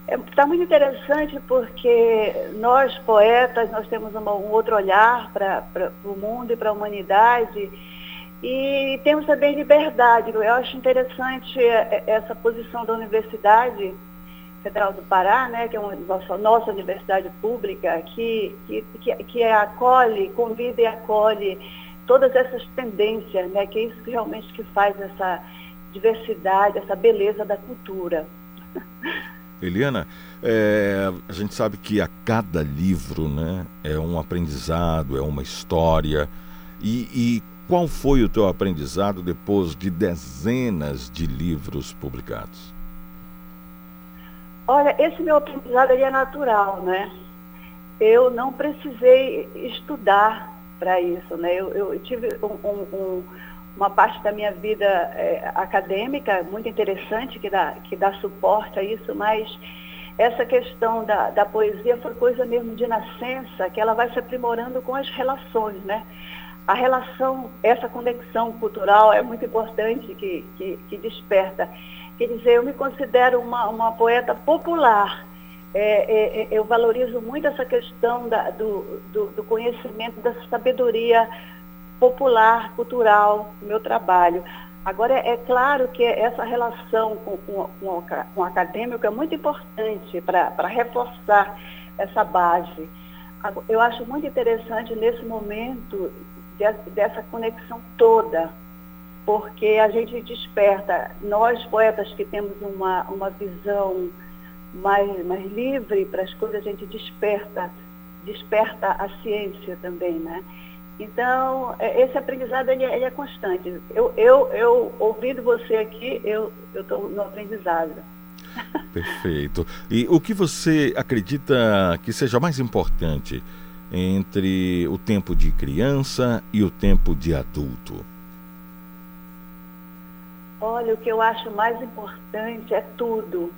Está é, muito interessante porque nós, poetas, nós temos uma, um outro olhar para o mundo e para a humanidade e temos também liberdade. Eu acho interessante é, é, essa posição da Universidade Federal do Pará, né, que é uma nossa, nossa universidade pública, que, que, que acolhe, convida e acolhe todas essas tendências, né, que é isso que realmente que faz essa diversidade, essa beleza da cultura. Eliana, é, a gente sabe que a cada livro né, é um aprendizado, é uma história. E, e qual foi o teu aprendizado depois de dezenas de livros publicados? Olha, esse meu aprendizado é natural, né? Eu não precisei estudar para isso, né? Eu, eu tive um, um, uma parte da minha vida é, acadêmica muito interessante que dá, que dá suporte a isso, mas essa questão da, da poesia foi coisa mesmo de nascença, que ela vai se aprimorando com as relações, né? A relação, essa conexão cultural é muito importante que, que, que desperta. Quer dizer, eu me considero uma, uma poeta popular, é, é, é, eu valorizo muito essa questão da, do, do, do, conhecimento, da sabedoria popular, cultural do meu trabalho. Agora, é, claro que essa relação com, com, com, com o acadêmico é muito importante para reforçar essa base. Eu acho muito interessante nesse momento de, dessa conexão toda, porque a gente desperta, nós poetas que temos uma, uma visão mais, mais livre para as coisas, a gente desperta, desperta a ciência também, né? Então, é, esse aprendizado ele, é, ele é constante. Eu, eu, eu, ouvindo você aqui, eu estou no aprendizado. (laughs) Perfeito. E o que você acredita que seja mais importante entre o tempo de criança e o tempo de adulto? Olha, o que eu acho mais importante é tudo.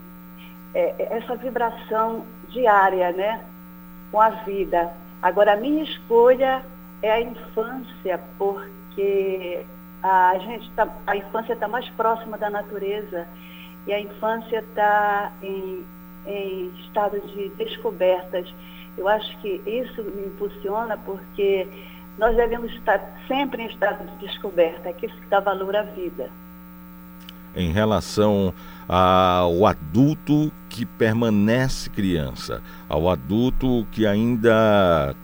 É, é essa vibração diária, né? Com a vida. Agora, a minha escolha é a infância, porque a gente tá, a infância está mais próxima da natureza e a infância está em, em estado de descobertas. Eu acho que isso me impulsiona porque nós devemos estar sempre em estado de descoberta, que isso dá valor à vida. Em relação ao adulto que permanece criança, ao adulto que ainda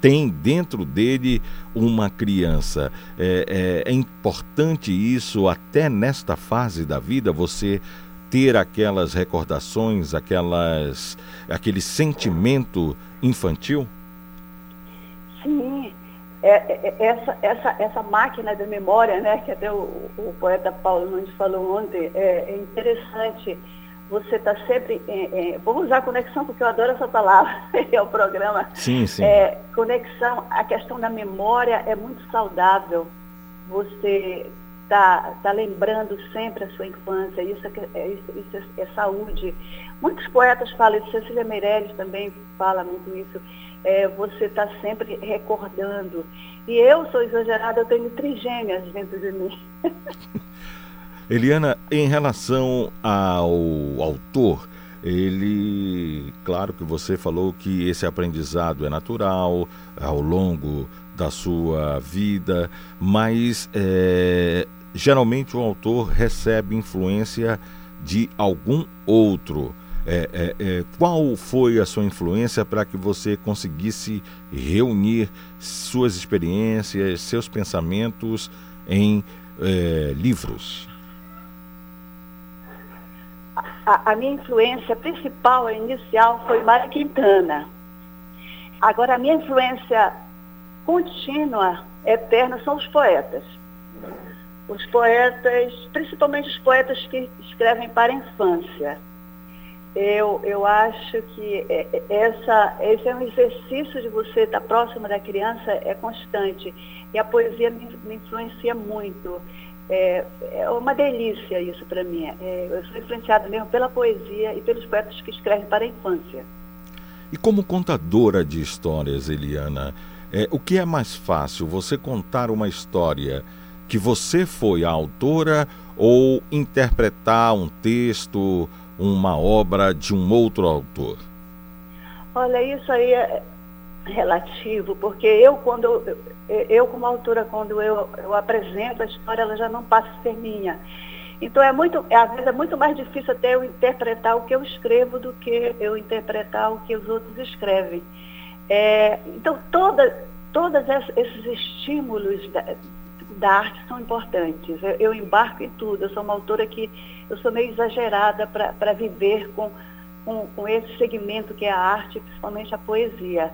tem dentro dele uma criança. É, é, é importante isso até nesta fase da vida, você ter aquelas recordações, aquelas, aquele sentimento infantil? Sim, é, é, é, essa, essa, essa máquina da memória, né, que até o, o poeta Paulo Nunes falou ontem, é, é interessante você está sempre. É, é, vou usar conexão porque eu adoro essa palavra, (laughs) é o programa. Sim, sim. É, conexão, a questão da memória é muito saudável. Você está tá lembrando sempre a sua infância, isso é, isso, é, é, saúde. Muitos poetas falam isso, Cecília Meirelles também fala muito isso. É, você está sempre recordando. E eu sou exagerada, eu tenho trigêmeas dentro de mim. (laughs) Eliana, em relação ao autor, ele, claro que você falou que esse aprendizado é natural ao longo da sua vida, mas é, geralmente o autor recebe influência de algum outro. É, é, é, qual foi a sua influência para que você conseguisse reunir suas experiências, seus pensamentos em é, livros? a, a minha influência principal, inicial, foi Mário Quintana. Agora, a minha influência contínua, eterna, são os poetas. Os poetas, principalmente os poetas que escrevem para a infância. Eu, eu acho que é, é, essa, esse é um exercício de você estar próximo da criança, é constante. E a poesia me, me influencia muito. É, é uma delícia isso para mim. É, eu sou influenciada mesmo pela poesia e pelos poetas que escrevem para a infância. E como contadora de histórias, Eliana, é, o que é mais fácil, você contar uma história que você foi a autora ou interpretar um texto, uma obra de um outro autor? Olha, isso aí é, relativo, porque eu, quando eu, eu como autora, quando eu, eu apresento a história, ela já não passa a ser minha. Então é muito, às vezes é muito mais difícil até eu interpretar o que eu escrevo do que eu interpretar o que os outros escrevem. É, então toda, todos esses estímulos da, arte são importantes. Eu, eu, embarco em tudo. Eu sou uma autora que eu sou meio exagerada para viver com, com, com esse segmento que é a arte, principalmente a poesia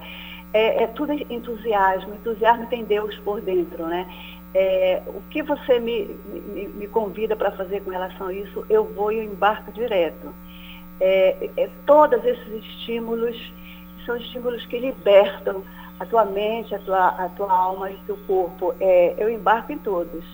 é, é tudo entusiasmo. Entusiasmo tem Deus por dentro, né? É, o que você me, me, me convida para fazer com relação a isso, eu vou e eu embarco direto. É, é, todos esses estímulos são estímulos que libertam a tua mente, a tua, a tua alma e o teu corpo. É, eu embarco em todos.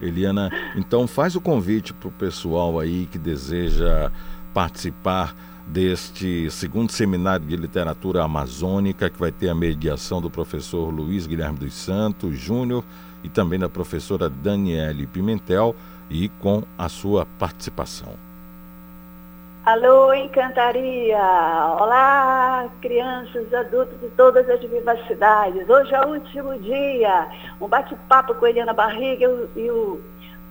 Eliana, então faz o convite para o pessoal aí que deseja participar deste segundo seminário de literatura amazônica, que vai ter a mediação do professor Luiz Guilherme dos Santos Júnior e também da professora Daniele Pimentel, e com a sua participação. Alô, Encantaria! Olá, crianças, adultos de todas as vivacidades. Hoje é o último dia, um bate-papo com Eliana Barriga e, o,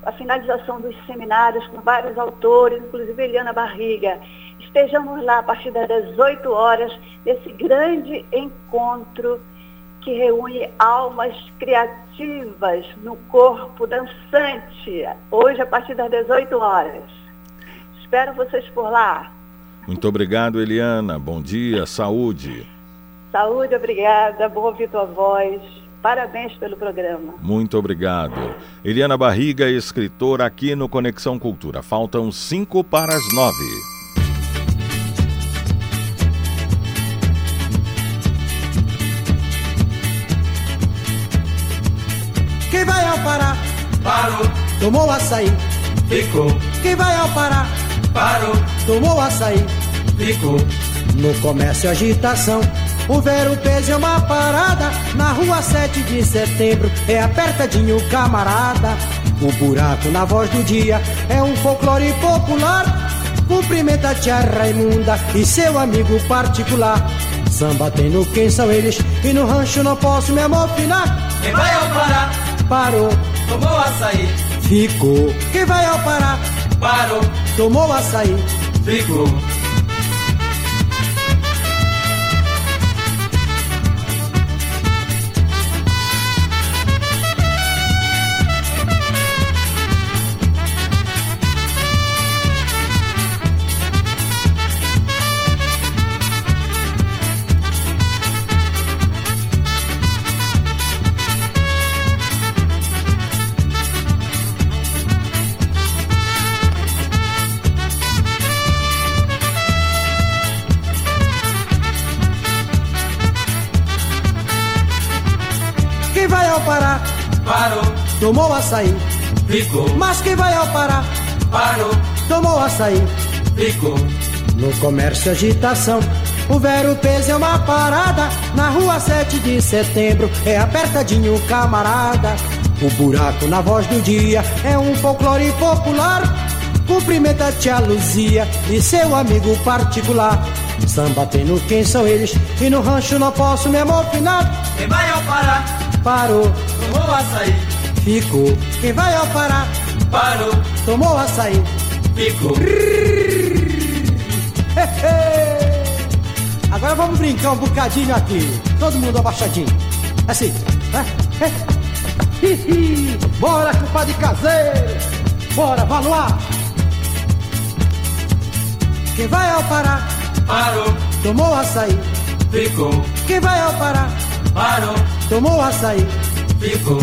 a finalização dos seminários com vários autores, inclusive Eliana Barriga. Estejamos lá a partir das 18 horas, nesse grande encontro que reúne almas criativas no corpo dançante, hoje a partir das 18 horas. Espero vocês por lá. Muito obrigado, Eliana. Bom dia, saúde. Saúde, obrigada. Bom ouvir tua voz. Parabéns pelo programa. Muito obrigado. Eliana Barriga, escritora aqui no Conexão Cultura. Faltam cinco para as nove. Quem vai ao Pará? Parou. Tomou açaí. Ficou. Quem vai ao Pará? Parou. Tomou açaí. Ficou. No comércio agitação. O Vero peso é uma parada na rua 7 de setembro. É apertadinho, camarada. O buraco na voz do dia é um folclore popular. Cumprimenta a tia Raimunda e seu amigo particular. Samba tem no quem são eles e no rancho não posso me amofinar. Quem vai ao Pará? Parou. Tomou açaí. Ficou. Quem vai ao Pará? Parou. Tomou açaí. Ficou. Tomou açaí. Ficou. Mas quem vai ao Pará? Parou. Tomou açaí. Ficou. No comércio agitação. O Vero peso é uma parada na rua 7 de setembro. É apertadinho, camarada. O buraco na voz do dia é um folclore popular. Cumprimenta a tia Luzia e seu amigo particular. Samba tem no quem são eles e no rancho não posso me amofinar. Quem vai ao Pará? Parou, Tomou açaí. Ficou. Quem vai ao Pará? Parou. Tomou açaí. Ficou. Agora vamos brincar um bocadinho aqui. Todo mundo abaixadinho. Assim. né? Bora, compadre caseiro. Bora, lá. Quem vai ao Pará? Parou. Tomou açaí. Ficou. Quem vai ao Pará? Parou. Tomou açaí. Ficou.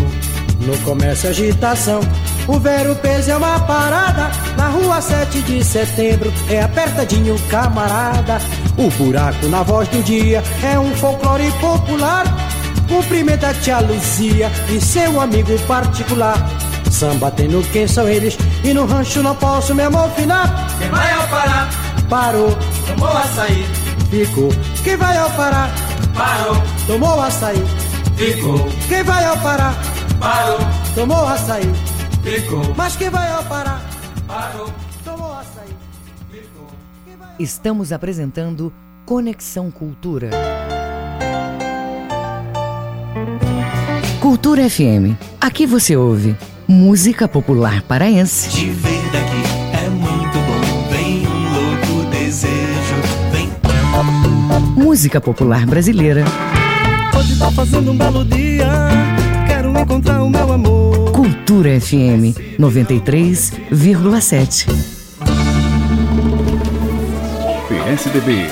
No comércio agitação. O Vero peso é uma parada na rua 7 de setembro. É apertadinho, camarada. O buraco na voz do dia é um folclore popular. Cumprimenta a tia Luzia e seu amigo particular. Samba tem no quem são eles e no rancho não posso me amofinar. Quem vai ao Pará? Parou, Tomou açaí. ficou. Quem vai ao Pará? Parou. Tomou açaí. Ficou. Quem vai ao Pará? Parou. Tomou açaí. Ficou. Mas quem vai ao Pará? Parou. Tomou açaí. Estamos apresentando Conexão Cultura. Cultura FM. Aqui você ouve música popular paraense. Te ver daqui é muito bom. Vem um louco desejo. Vem. Música popular brasileira. Hoje tá fazendo um belo dia. Encontrar o meu amor. Cultura FM 93,7. PSDB.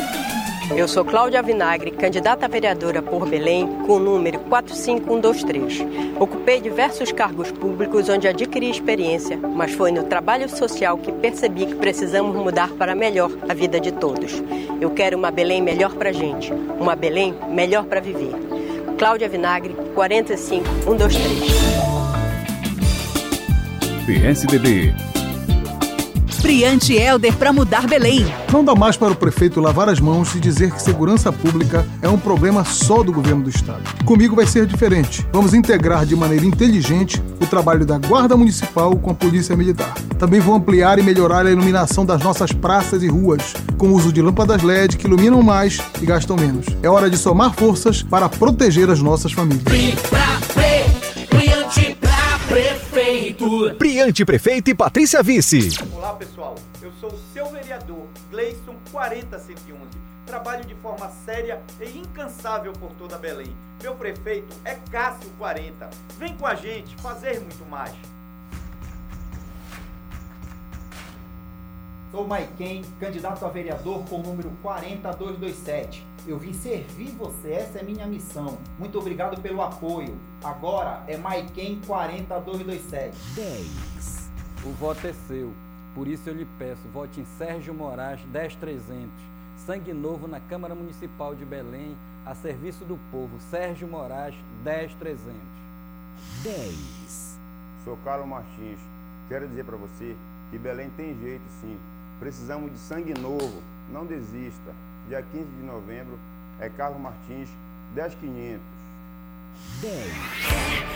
Eu sou Cláudia Vinagre, candidata a vereadora por Belém, com o número 45123. Ocupei diversos cargos públicos onde adquiri experiência, mas foi no trabalho social que percebi que precisamos mudar para melhor a vida de todos. Eu quero uma Belém melhor para gente, uma Belém melhor para viver. Cláudia Vinagre, 45123. PSDB. Priante Helder para mudar Belém. Não dá mais para o prefeito lavar as mãos e dizer que segurança pública é um problema só do governo do estado. Comigo vai ser diferente. Vamos integrar de maneira inteligente o trabalho da Guarda Municipal com a Polícia Militar. Também vou ampliar e melhorar a iluminação das nossas praças e ruas, com o uso de lâmpadas LED que iluminam mais e gastam menos. É hora de somar forças para proteger as nossas famílias. Priante pra prefeitura. Priante Prefeito e Patrícia Vice. Olá pessoal, eu sou o seu vereador Gleison 40111. trabalho de forma séria e incansável por toda Belém. Meu prefeito é Cássio 40. Vem com a gente fazer muito mais. Sou Maiken, candidato a vereador com o número 40227. Eu vim servir você, essa é minha missão. Muito obrigado pelo apoio. Agora é Maiken 40227. 10. O voto é seu. Por isso eu lhe peço, vote em Sérgio Moraes 10300. Sangue novo na Câmara Municipal de Belém, a serviço do povo. Sérgio Moraes 10300. 10. Sou Carlos Martins. Quero dizer para você que Belém tem jeito sim. Precisamos de sangue novo. Não desista. Dia 15 de novembro é Carlos Martins 10500. 10.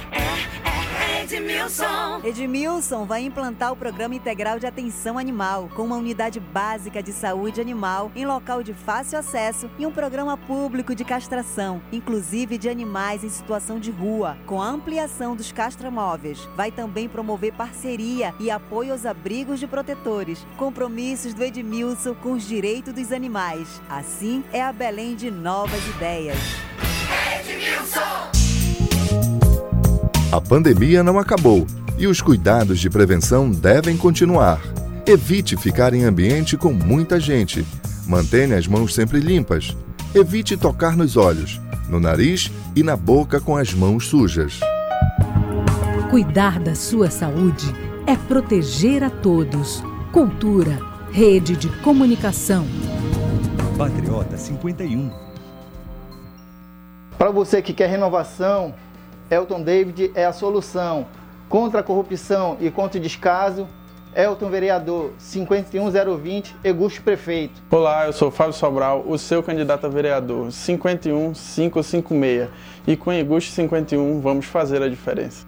Edmilson. Edmilson vai implantar o Programa Integral de Atenção Animal, com uma unidade básica de saúde animal em local de fácil acesso e um programa público de castração, inclusive de animais em situação de rua, com a ampliação dos castramóveis. Vai também promover parceria e apoio aos abrigos de protetores, compromissos do Edmilson com os direitos dos animais. Assim é a Belém de novas ideias. Edmilson! A pandemia não acabou e os cuidados de prevenção devem continuar. Evite ficar em ambiente com muita gente. Mantenha as mãos sempre limpas. Evite tocar nos olhos, no nariz e na boca com as mãos sujas. Cuidar da sua saúde é proteger a todos. Cultura, rede de comunicação. Patriota 51. Para você que quer renovação, Elton David é a solução. Contra a corrupção e contra o descaso, Elton Vereador 51020, Egusto Prefeito. Olá, eu sou Fábio Sobral, o seu candidato a vereador 51556. E com Egusto 51 vamos fazer a diferença.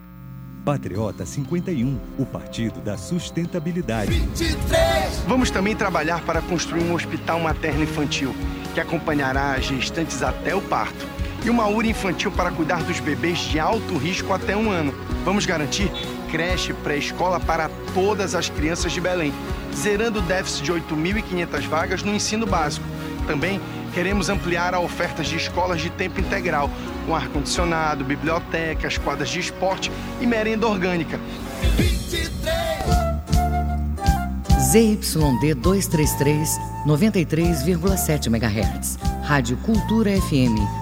Patriota 51, o partido da sustentabilidade. 23. Vamos também trabalhar para construir um hospital materno infantil que acompanhará as gestantes até o parto e uma URA infantil para cuidar dos bebês de alto risco até um ano. Vamos garantir creche pré-escola para todas as crianças de Belém, zerando o déficit de 8.500 vagas no ensino básico. Também queremos ampliar a oferta de escolas de tempo integral, com ar-condicionado, bibliotecas, quadras de esporte e merenda orgânica. ZYD 233, 93,7 MHz. Rádio Cultura FM,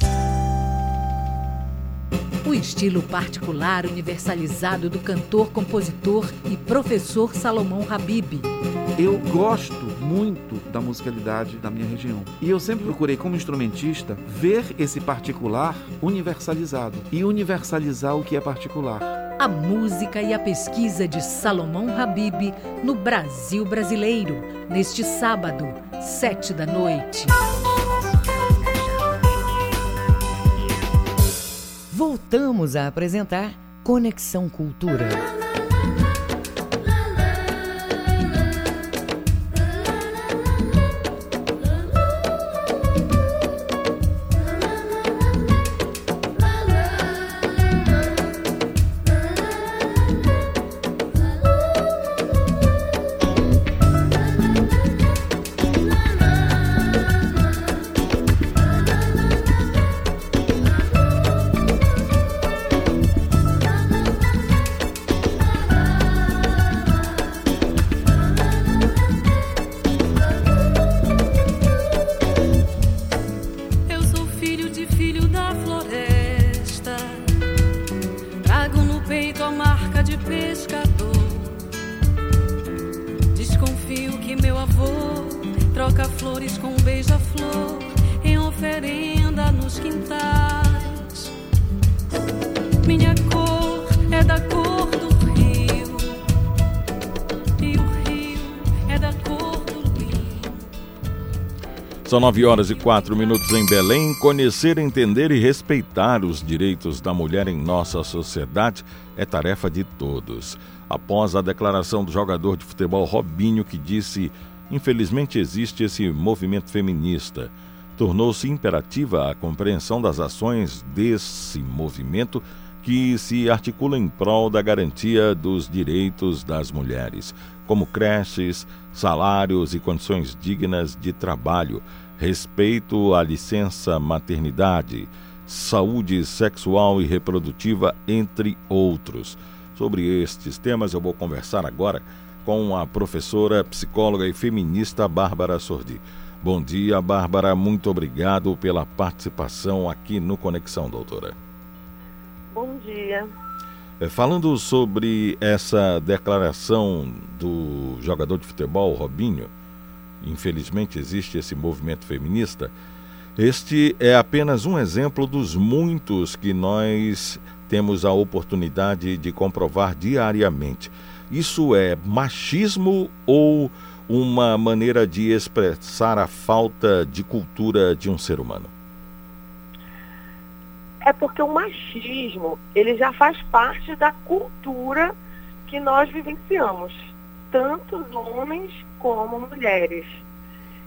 Estilo particular universalizado do cantor, compositor e professor Salomão Habib. Eu gosto muito da musicalidade da minha região. E eu sempre procurei, como instrumentista, ver esse particular universalizado e universalizar o que é particular. A música e a pesquisa de Salomão Habib no Brasil brasileiro, neste sábado, sete da noite. Voltamos a apresentar Conexão Cultura. São nove horas e quatro minutos em Belém. Conhecer, entender e respeitar os direitos da mulher em nossa sociedade é tarefa de todos. Após a declaração do jogador de futebol Robinho, que disse infelizmente existe esse movimento feminista. Tornou-se imperativa a compreensão das ações desse movimento que se articula em prol da garantia dos direitos das mulheres, como creches, salários e condições dignas de trabalho, respeito à licença maternidade, saúde sexual e reprodutiva, entre outros. Sobre estes temas eu vou conversar agora com a professora, psicóloga e feminista Bárbara Sordi. Bom dia, Bárbara. Muito obrigado pela participação aqui no Conexão, doutora. Bom dia. É, falando sobre essa declaração do jogador de futebol, Robinho, infelizmente existe esse movimento feminista. Este é apenas um exemplo dos muitos que nós temos a oportunidade de comprovar diariamente. Isso é machismo ou uma maneira de expressar a falta de cultura de um ser humano? É porque o machismo, ele já faz parte da cultura que nós vivenciamos, tanto homens como mulheres.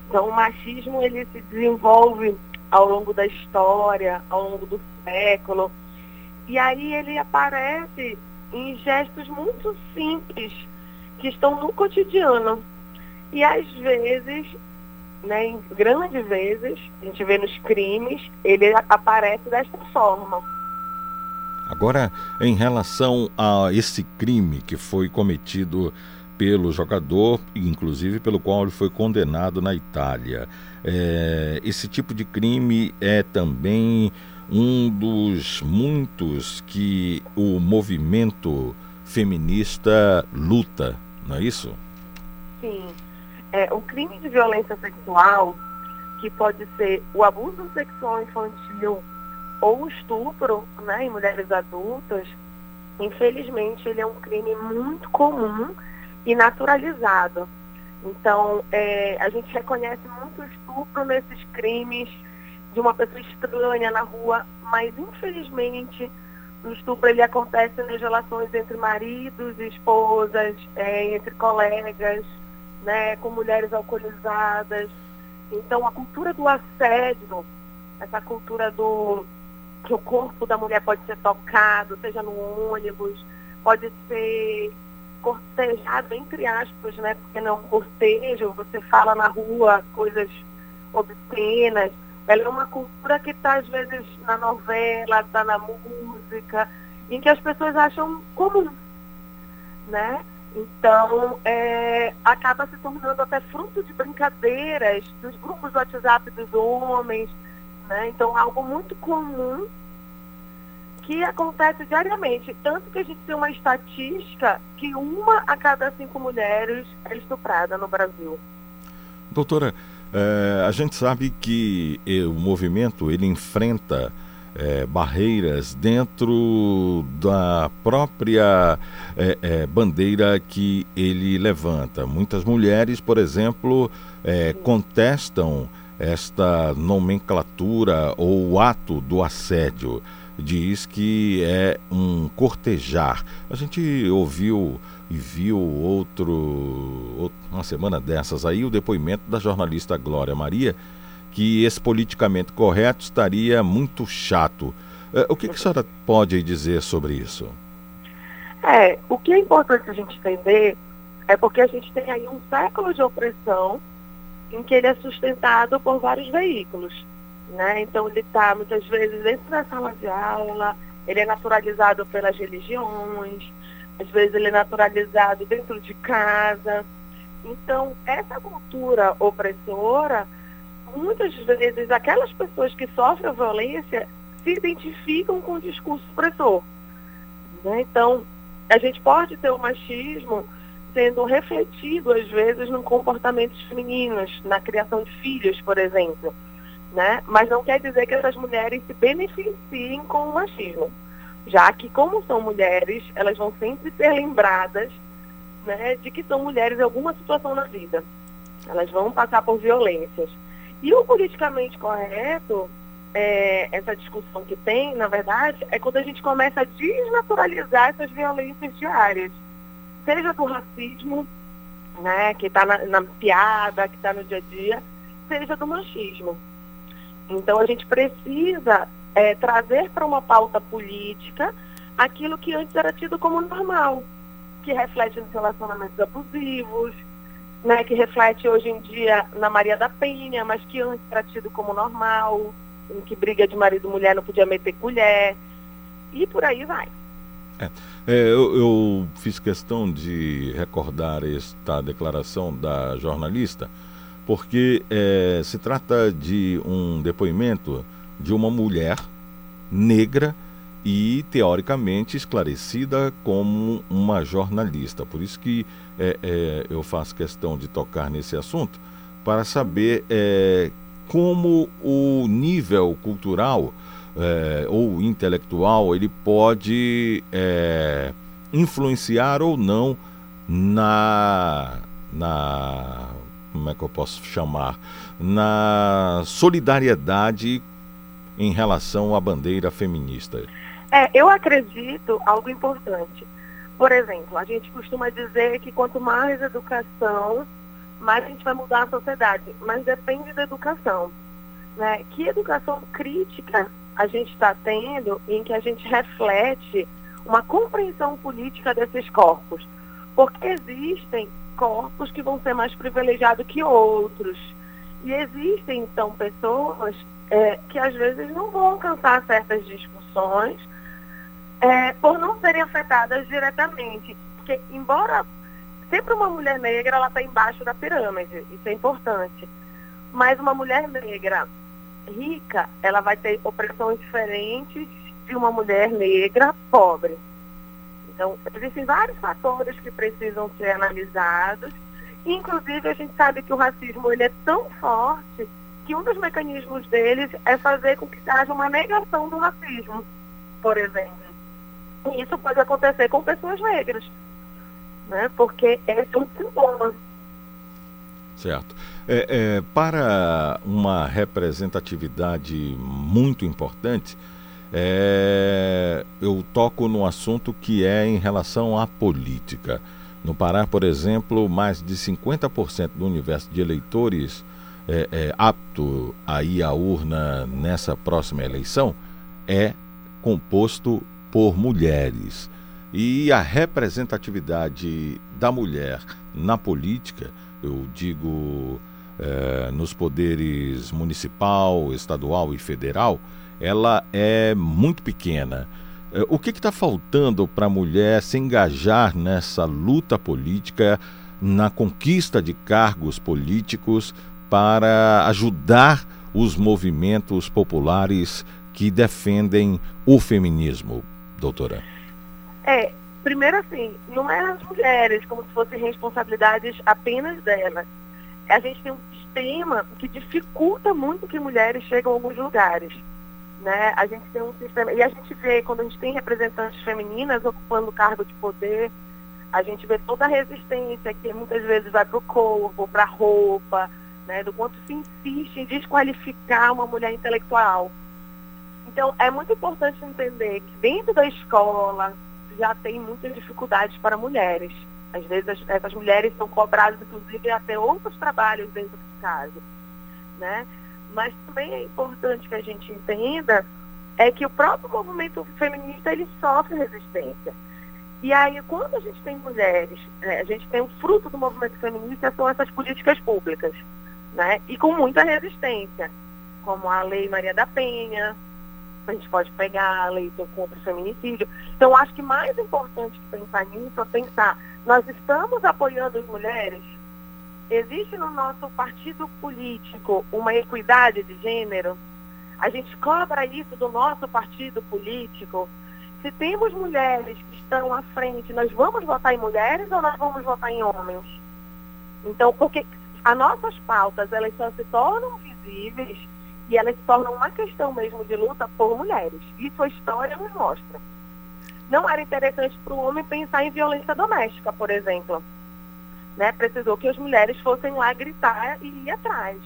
Então, o machismo ele se desenvolve ao longo da história, ao longo do século, e aí ele aparece em gestos muito simples que estão no cotidiano. E às vezes, né, em grandes vezes, a gente vê nos crimes, ele aparece desta forma. Agora, em relação a esse crime que foi cometido pelo jogador, inclusive pelo qual ele foi condenado na Itália, é, esse tipo de crime é também um dos muitos que o movimento feminista luta, não é isso? Sim. É, o crime de violência sexual, que pode ser o abuso sexual infantil ou o estupro né, em mulheres adultas, infelizmente ele é um crime muito comum e naturalizado. Então, é, a gente reconhece muito estupro nesses crimes de uma pessoa estranha na rua, mas infelizmente o estupro ele acontece nas relações entre maridos esposas, é, entre colegas, né, com mulheres alcoolizadas. Então a cultura do assédio, essa cultura do que o corpo da mulher pode ser tocado, seja no ônibus, pode ser cortejado, entre aspas, né? Porque não cortejo, você fala na rua coisas obscenas, ela é uma cultura que está, às vezes, na novela, está na música, em que as pessoas acham comum, né? Então, é, acaba se tornando até fruto de brincadeiras dos grupos do WhatsApp dos homens, né? Então, algo muito comum que acontece diariamente. Tanto que a gente tem uma estatística que uma a cada cinco mulheres é estuprada no Brasil. Doutora, é, a gente sabe que o movimento ele enfrenta é, barreiras dentro da própria é, é, bandeira que ele levanta. Muitas mulheres, por exemplo, é, contestam esta nomenclatura ou ato do assédio. Diz que é um cortejar. A gente ouviu e viu outro, uma semana dessas aí, o depoimento da jornalista Glória Maria, que esse politicamente correto estaria muito chato. É, o que, que a senhora pode dizer sobre isso? É, o que é importante a gente entender é porque a gente tem aí um século de opressão em que ele é sustentado por vários veículos. Né? Então ele está muitas vezes dentro da sala de aula, ele é naturalizado pelas religiões, às vezes ele é naturalizado dentro de casa. Então, essa cultura opressora, muitas vezes aquelas pessoas que sofrem a violência se identificam com o discurso opressor. Né? Então, a gente pode ter o machismo sendo refletido, às vezes, no comportamentos femininos, na criação de filhos, por exemplo. Né? Mas não quer dizer que essas mulheres se beneficiem com o machismo já que como são mulheres, elas vão sempre ser lembradas né, de que são mulheres em alguma situação na vida. Elas vão passar por violências. E o politicamente correto, é, essa discussão que tem, na verdade, é quando a gente começa a desnaturalizar essas violências diárias, seja do racismo, né, que está na, na piada, que está no dia a dia, seja do machismo. Então a gente precisa é, trazer para uma pauta política aquilo que antes era tido como normal, que reflete nos relacionamentos abusivos, né, que reflete hoje em dia na Maria da Penha, mas que antes era tido como normal, em que briga de marido e mulher não podia meter colher, e por aí vai. É, é, eu, eu, fiz questão de recordar esta declaração da jornalista, porque é, se trata de um depoimento de uma mulher negra e teoricamente esclarecida como uma jornalista. Por isso que é, é, eu faço questão de tocar nesse assunto para saber é, como o nível cultural é, ou intelectual ele pode é, influenciar ou não na, na como é que eu posso chamar na solidariedade em relação à bandeira feminista. É, eu acredito algo importante. Por exemplo, a gente costuma dizer que quanto mais educação, mais a gente vai mudar a sociedade. Mas depende da educação. Né? Que educação crítica a gente está tendo em que a gente reflete uma compreensão política desses corpos. Porque existem corpos que vão ser mais privilegiados que outros. E existem, então, pessoas é, que às vezes não vão alcançar certas discussões é, por não serem afetadas diretamente. Porque, embora sempre uma mulher negra ela está embaixo da pirâmide, isso é importante. Mas uma mulher negra rica, ela vai ter opressões diferentes de uma mulher negra pobre. Então, existem vários fatores que precisam ser analisados. Inclusive, a gente sabe que o racismo ele é tão forte que um dos mecanismos deles é fazer com que haja uma negação do racismo, por exemplo. E isso pode acontecer com pessoas negras, né? porque é um sintoma. Certo. É, é, para uma representatividade muito importante, é, eu toco no assunto que é em relação à política. No Pará, por exemplo, mais de 50% do universo de eleitores é, é, apto a ir à urna nessa próxima eleição é composto por mulheres. E a representatividade da mulher na política, eu digo é, nos poderes municipal, estadual e federal, ela é muito pequena. É, o que está faltando para a mulher se engajar nessa luta política, na conquista de cargos políticos, para ajudar os movimentos populares que defendem o feminismo, doutora? É, primeiro assim, não é as mulheres como se fossem responsabilidades apenas delas. A gente tem um sistema que dificulta muito que mulheres cheguem a alguns lugares. Né? A gente tem um sistema. E a gente vê, quando a gente tem representantes femininas ocupando cargo de poder, a gente vê toda a resistência que muitas vezes vai para o corpo, para a roupa, né, do quanto se insiste em desqualificar uma mulher intelectual. Então, é muito importante entender que dentro da escola já tem muitas dificuldades para mulheres. Às vezes, essas mulheres são cobradas, inclusive, até outros trabalhos dentro de casa. Né? Mas também é importante que a gente entenda é que o próprio movimento feminista ele sofre resistência. E aí, quando a gente tem mulheres, né, a gente tem o fruto do movimento feminista são essas políticas públicas né? E com muita resistência, como a Lei Maria da Penha, a gente pode pegar a lei contra o feminicídio. Então, acho que mais importante que pensar nisso é pensar, nós estamos apoiando as mulheres? Existe no nosso partido político uma equidade de gênero? A gente cobra isso do nosso partido político? Se temos mulheres que estão à frente, nós vamos votar em mulheres ou nós vamos votar em homens? Então, porque as nossas pautas elas só se tornam visíveis e elas se tornam uma questão mesmo de luta por mulheres. Isso a história nos mostra. Não era interessante para o homem pensar em violência doméstica, por exemplo. Né? Precisou que as mulheres fossem lá gritar e ir atrás.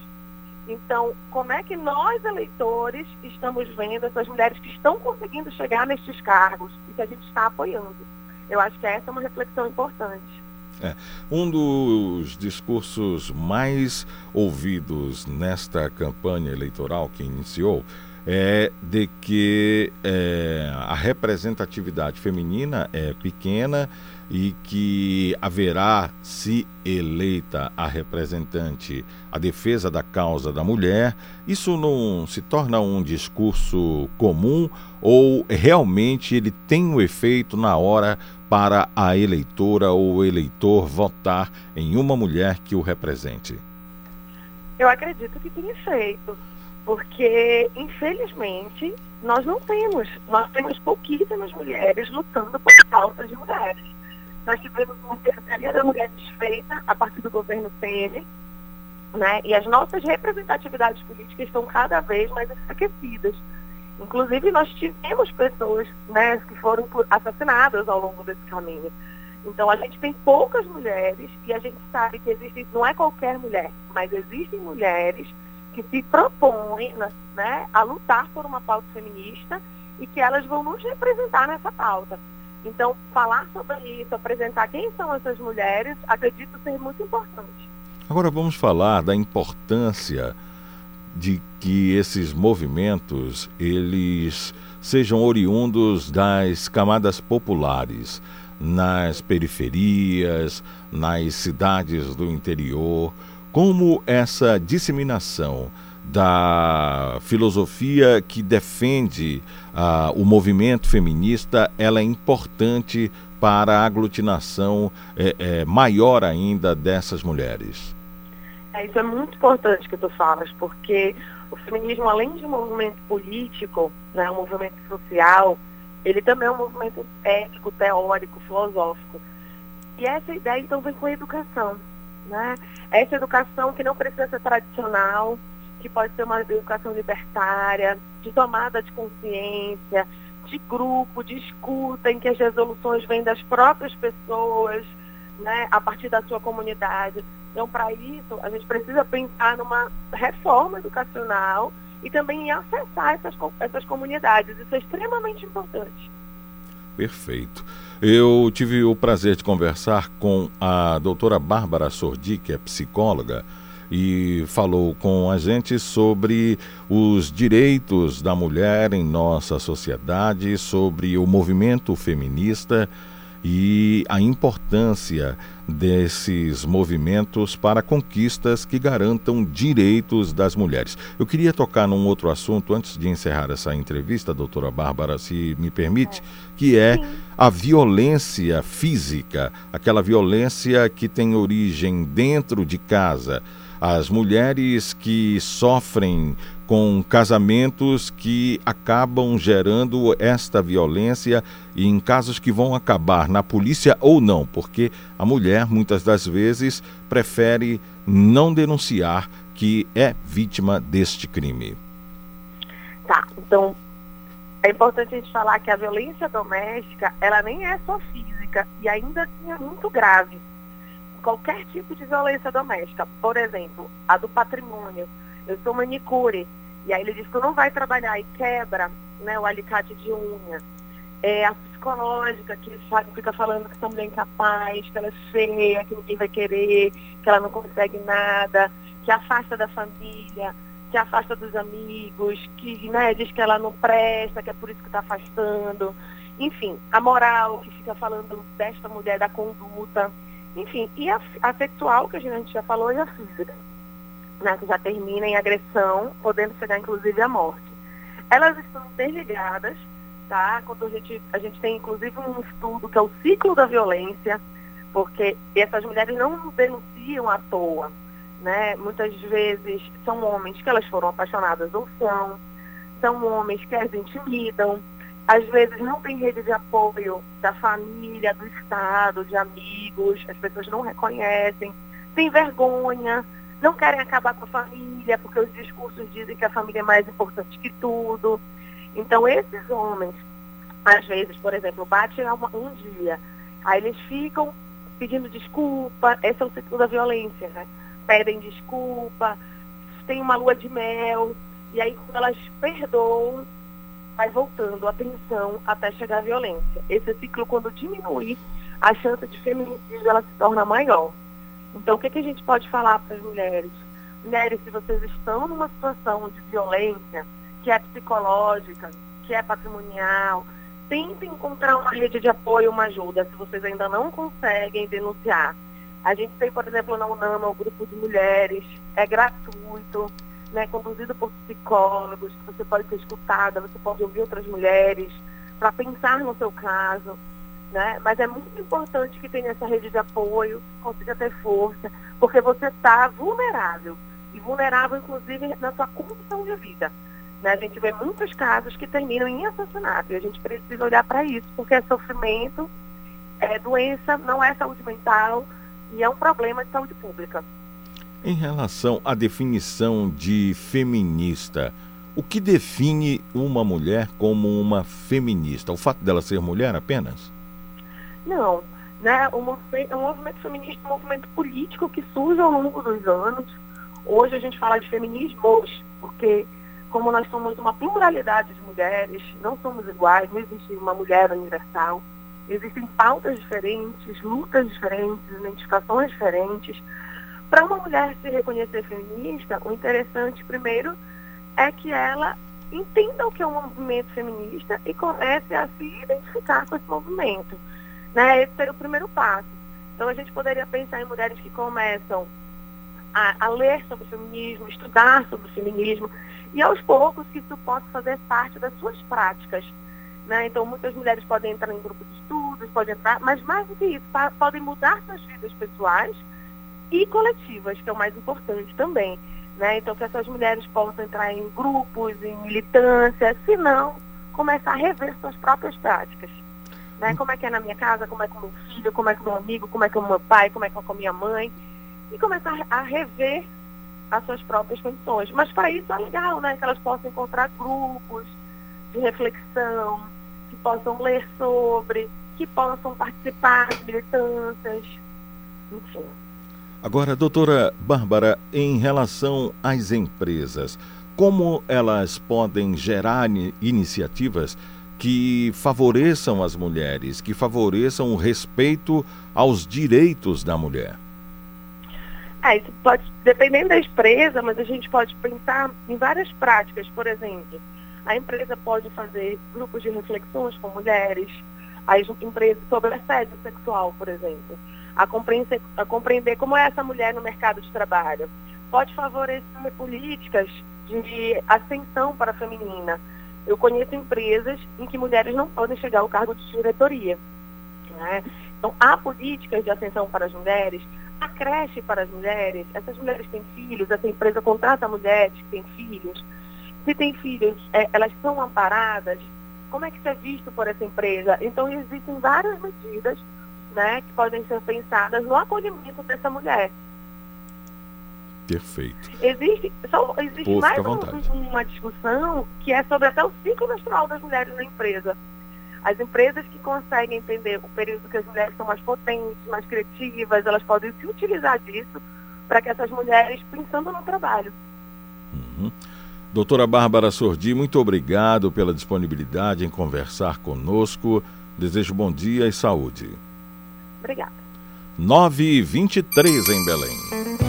Então, como é que nós, eleitores, estamos vendo essas mulheres que estão conseguindo chegar nestes cargos e que a gente está apoiando? Eu acho que essa é uma reflexão importante. É, um dos discursos mais ouvidos nesta campanha eleitoral que iniciou é de que é, a representatividade feminina é pequena e que haverá, se eleita a representante, a defesa da causa da mulher. Isso não se torna um discurso comum ou realmente ele tem um efeito na hora para a eleitora ou eleitor votar em uma mulher que o represente? Eu acredito que tem efeito porque, infelizmente, nós não temos, nós temos pouquíssimas mulheres lutando por pautas de mulheres. Nós tivemos uma Secretaria da Mulher desfeita a partir do governo Temer, né? E as nossas representatividades políticas estão cada vez mais enfraquecidas. Inclusive, nós tivemos pessoas né, que foram assassinadas ao longo desse caminho. Então, a gente tem poucas mulheres e a gente sabe que existe, não é qualquer mulher, mas existem mulheres que se propõem né, a lutar por uma pauta feminista e que elas vão nos representar nessa pauta. Então, falar sobre isso, apresentar quem são essas mulheres, acredito ser muito importante. Agora vamos falar da importância de que esses movimentos eles sejam oriundos das camadas populares, nas periferias, nas cidades do interior, como essa disseminação da filosofia que defende uh, o movimento feminista ela é importante para a aglutinação é, é, maior ainda dessas mulheres. É, isso é muito importante que tu falas, porque o feminismo, além de um movimento político, né, um movimento social, ele também é um movimento ético, teórico, filosófico. E essa ideia, então, vem com a educação. Né? Essa educação que não precisa ser tradicional, que pode ser uma educação libertária, de tomada de consciência, de grupo, de escuta, em que as resoluções vêm das próprias pessoas, né, a partir da sua comunidade. Então, para isso, a gente precisa pensar numa reforma educacional e também em acessar essas, essas comunidades. Isso é extremamente importante. Perfeito. Eu tive o prazer de conversar com a doutora Bárbara Sordi, que é psicóloga, e falou com a gente sobre os direitos da mulher em nossa sociedade, sobre o movimento feminista e a importância desses movimentos para conquistas que garantam direitos das mulheres. Eu queria tocar num outro assunto antes de encerrar essa entrevista, doutora Bárbara, se me permite, que é a violência física, aquela violência que tem origem dentro de casa. As mulheres que sofrem com casamentos que acabam gerando esta violência e em casos que vão acabar na polícia ou não, porque a mulher muitas das vezes prefere não denunciar que é vítima deste crime. Tá, então é importante a gente falar que a violência doméstica, ela nem é só física e ainda assim é muito grave. Qualquer tipo de violência doméstica, por exemplo, a do patrimônio. Eu sou manicure, e aí ele diz que não vai trabalhar e quebra né, o alicate de unha. É a psicológica, que fica falando que essa é incapaz, que ela é feia, que ninguém vai querer, que ela não consegue nada, que afasta da família, que afasta dos amigos, que né, diz que ela não presta, que é por isso que está afastando. Enfim, a moral, que fica falando desta mulher, da conduta. Enfim, e a, a sexual, que a gente já falou, e a física né, que já termina em agressão, podendo chegar inclusive à morte. Elas estão interligadas, tá? Quando a gente, a gente tem inclusive um estudo que é o ciclo da violência, porque essas mulheres não denunciam à toa, né? Muitas vezes são homens que elas foram apaixonadas ou são, são homens que as intimidam, às vezes não tem rede de apoio da família, do Estado, de amigos, as pessoas não reconhecem, tem vergonha, não querem acabar com a família, porque os discursos dizem que a família é mais importante que tudo. Então, esses homens, às vezes, por exemplo, batem um dia, aí eles ficam pedindo desculpa, esse é o ciclo da violência, né? Pedem desculpa, tem uma lua de mel, e aí quando elas perdoam, vai voltando a tensão até chegar à violência. Esse ciclo, quando diminuir, a chance de feminicídio ela se torna maior. Então, o que, que a gente pode falar para as mulheres? Mulheres, se vocês estão numa situação de violência, que é psicológica, que é patrimonial, tentem encontrar uma rede de apoio, uma ajuda, se vocês ainda não conseguem denunciar. A gente tem, por exemplo, na UNAMA, o grupo de mulheres, é gratuito, né, conduzido por psicólogos, você pode ser escutada, você pode ouvir outras mulheres, para pensar no seu caso. Né? Mas é muito importante que tenha essa rede de apoio, consiga ter força, porque você está vulnerável. E vulnerável, inclusive, na sua condição de vida. Né? A gente vê muitos casos que terminam em assassinato. E a gente precisa olhar para isso, porque é sofrimento, é doença, não é saúde mental e é um problema de saúde pública. Em relação à definição de feminista, o que define uma mulher como uma feminista? O fato dela ser mulher apenas? Não. Né? O movimento, o movimento feminista é um movimento político que surge ao longo dos anos. Hoje a gente fala de feminismos, porque como nós somos uma pluralidade de mulheres, não somos iguais, não existe uma mulher universal. Existem pautas diferentes, lutas diferentes, identificações diferentes. Para uma mulher se reconhecer feminista, o interessante, primeiro, é que ela entenda o que é um movimento feminista e comece a se identificar com esse movimento. Né? Esse seria o primeiro passo. Então, a gente poderia pensar em mulheres que começam a, a ler sobre feminismo, estudar sobre feminismo, e aos poucos que isso possa fazer parte das suas práticas. Né? Então, muitas mulheres podem entrar em grupos de estudos, podem entrar, mas mais do que isso, podem mudar suas vidas pessoais e coletivas, que é o mais importante também. Né? Então, que essas mulheres possam entrar em grupos, em militância, se não, começar a rever suas próprias práticas. Né? Como é que é na minha casa, como é com meu filho, como é com meu amigo, como é com meu pai, como é com a minha mãe. E começar a rever as suas próprias condições. Mas para isso é legal, né? Que elas possam encontrar grupos de reflexão, que possam ler sobre, que possam participar de militâncias, enfim. Agora, doutora Bárbara, em relação às empresas, como elas podem gerar iniciativas que favoreçam as mulheres, que favoreçam o respeito aos direitos da mulher? É, isso pode, dependendo da empresa, mas a gente pode pensar em várias práticas. Por exemplo, a empresa pode fazer grupos de reflexões com mulheres, as empresas sobre assédio sexual, por exemplo a compreender, a compreender como é essa mulher no mercado de trabalho. Pode favorecer políticas de ascensão para a feminina. Eu conheço empresas em que mulheres não podem chegar ao cargo de diretoria. Né? Então, há políticas de ascensão para as mulheres, há creche para as mulheres, essas mulheres têm filhos, essa empresa contrata mulheres que têm filhos. Se têm filhos, é, elas são amparadas. Como é que isso é visto por essa empresa? Então, existem várias medidas né, que podem ser pensadas no acolhimento dessa mulher. Perfeito. Existe, só, existe Pô, mais um, uma discussão que é sobre até o ciclo menstrual das mulheres na empresa. As empresas que conseguem entender o período que as mulheres são mais potentes, mais criativas, elas podem se utilizar disso para que essas mulheres pensando no trabalho. Uhum. Doutora Bárbara Sordi, muito obrigado pela disponibilidade em conversar conosco. Desejo bom dia e saúde. Obrigada. 9 e 23 em Belém.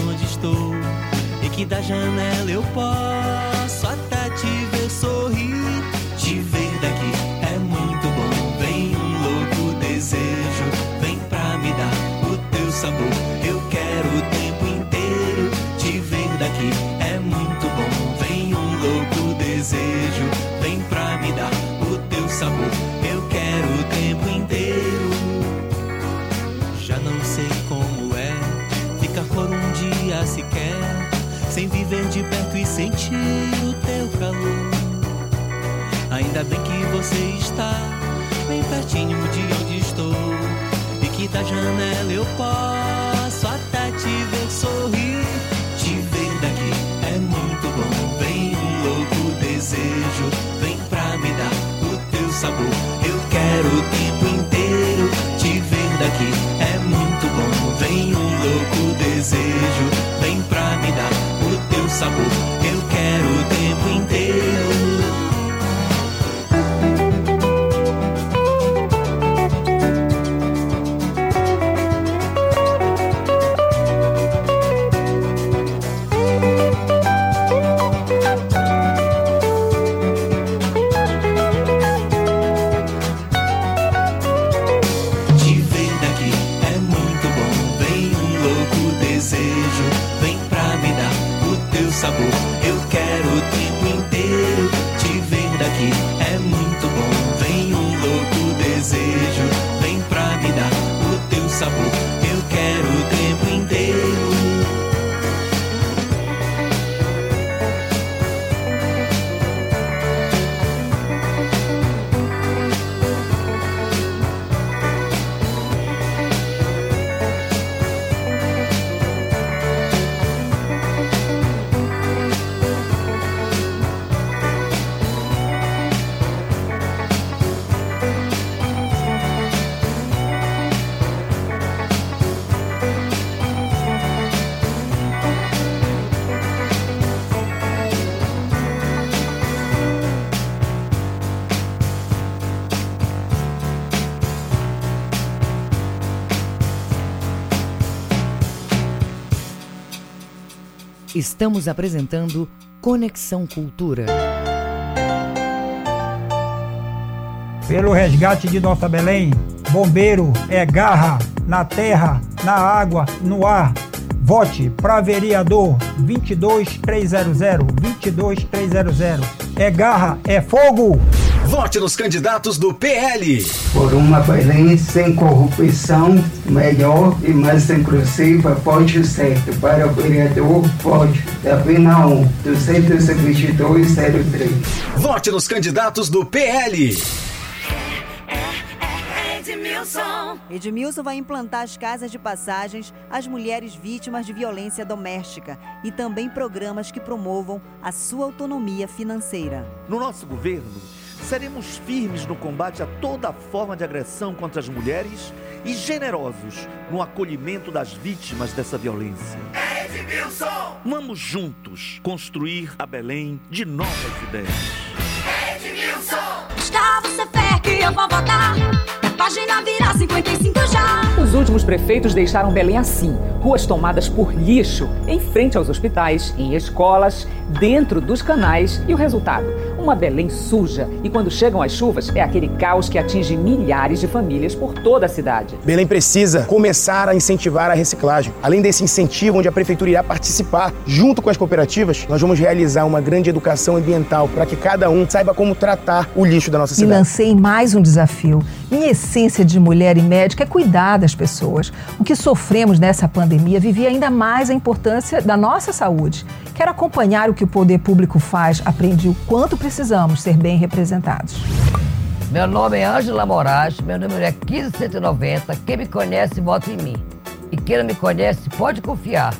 que da janela eu posso até te ver sorrir. Te ver daqui é muito bom. Vem um louco desejo, vem pra me dar o teu sabor. Eu quero o tempo inteiro te ver daqui é muito bom. Vem um louco desejo, vem pra me dar o teu sabor. Sentir o teu calor. Ainda bem que você está bem pertinho de onde estou. E que da janela eu posso até te ver sorrir. Te ver daqui é muito bom. Vem um louco desejo, vem pra me dar o teu sabor. Eu quero o tempo inteiro te ver daqui é muito bom. Vem um louco desejo, vem pra me dar o teu sabor. Estamos apresentando Conexão Cultura. Pelo resgate de nossa Belém, bombeiro é garra na terra, na água, no ar. Vote para vereador 22300, 22300. É garra, é fogo! Vote nos candidatos do PL. Por uma Belém sem corrupção, melhor e mais inclusiva, vote certo. Para o vereador, vote da Pena 1, 22203. Vote nos candidatos do PL. Edmilson. Edmilson vai implantar as casas de passagens às mulheres vítimas de violência doméstica e também programas que promovam a sua autonomia financeira. No nosso governo, seremos firmes no combate a toda forma de agressão contra as mulheres e generosos no acolhimento das vítimas dessa violência. Edmilson! Vamos juntos construir a Belém de novas ideias. Edmilson! Gustavo, você fé que eu vou votar. Página vira 55 já. Os últimos prefeitos deixaram Belém assim: ruas tomadas por lixo, em frente aos hospitais, em escolas, dentro dos canais. E o resultado? Uma Belém suja. E quando chegam as chuvas, é aquele caos que atinge milhares de famílias por toda a cidade. Belém precisa começar a incentivar a reciclagem. Além desse incentivo, onde a prefeitura irá participar, junto com as cooperativas, nós vamos realizar uma grande educação ambiental para que cada um saiba como tratar o lixo da nossa cidade. lancei em mais um desafio. Minha essência de mulher e médica é cuidar das pessoas. O que sofremos nessa pandemia vivia ainda mais a importância da nossa saúde. Quero acompanhar o que o poder público faz, aprendi o quanto precisamos ser bem representados. Meu nome é Ângela Moraes, meu número é 15190. Quem me conhece, vota em mim. E quem não me conhece, pode confiar.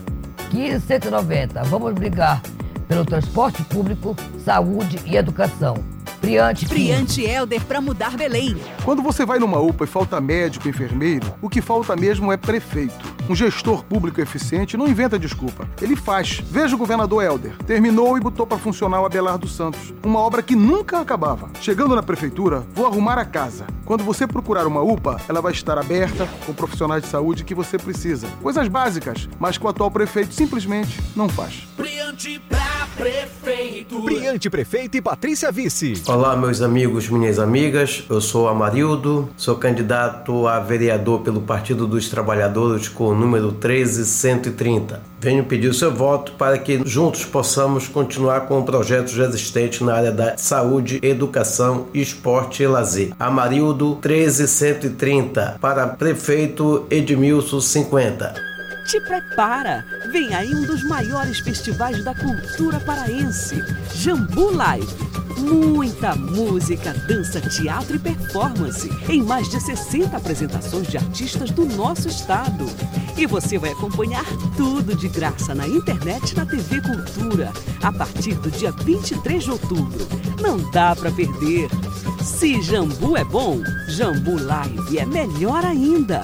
15190. Vamos brigar pelo transporte público, saúde e educação. Priante, Priante Helder para mudar Belém. Quando você vai numa UPA e falta médico, enfermeiro, o que falta mesmo é prefeito. Um gestor público eficiente não inventa desculpa. Ele faz. Veja o governador Helder. Terminou e botou para funcionar o Abelardo Santos. Uma obra que nunca acabava. Chegando na prefeitura, vou arrumar a casa. Quando você procurar uma UPA, ela vai estar aberta com profissionais de saúde que você precisa. Coisas básicas, mas que o atual prefeito simplesmente não faz. Brilhante pra prefeito. Brilhante Prefeito e Patrícia Vice. Olá, meus amigos, minhas amigas. Eu sou Amarildo, sou candidato a vereador pelo Partido dos Trabalhadores com o número 13130. Venho pedir o seu voto para que juntos possamos continuar com projetos existentes na área da saúde, educação, esporte e lazer. Amarildo 13130 para prefeito Edmilson 50. Te prepara! Vem aí um dos maiores festivais da cultura paraense, Jambu Live. Muita música, dança, teatro e performance em mais de 60 apresentações de artistas do nosso estado. E você vai acompanhar tudo de graça na internet e na TV Cultura a partir do dia 23 de outubro. Não dá para perder. Se Jambu é bom, Jambu Live é melhor ainda.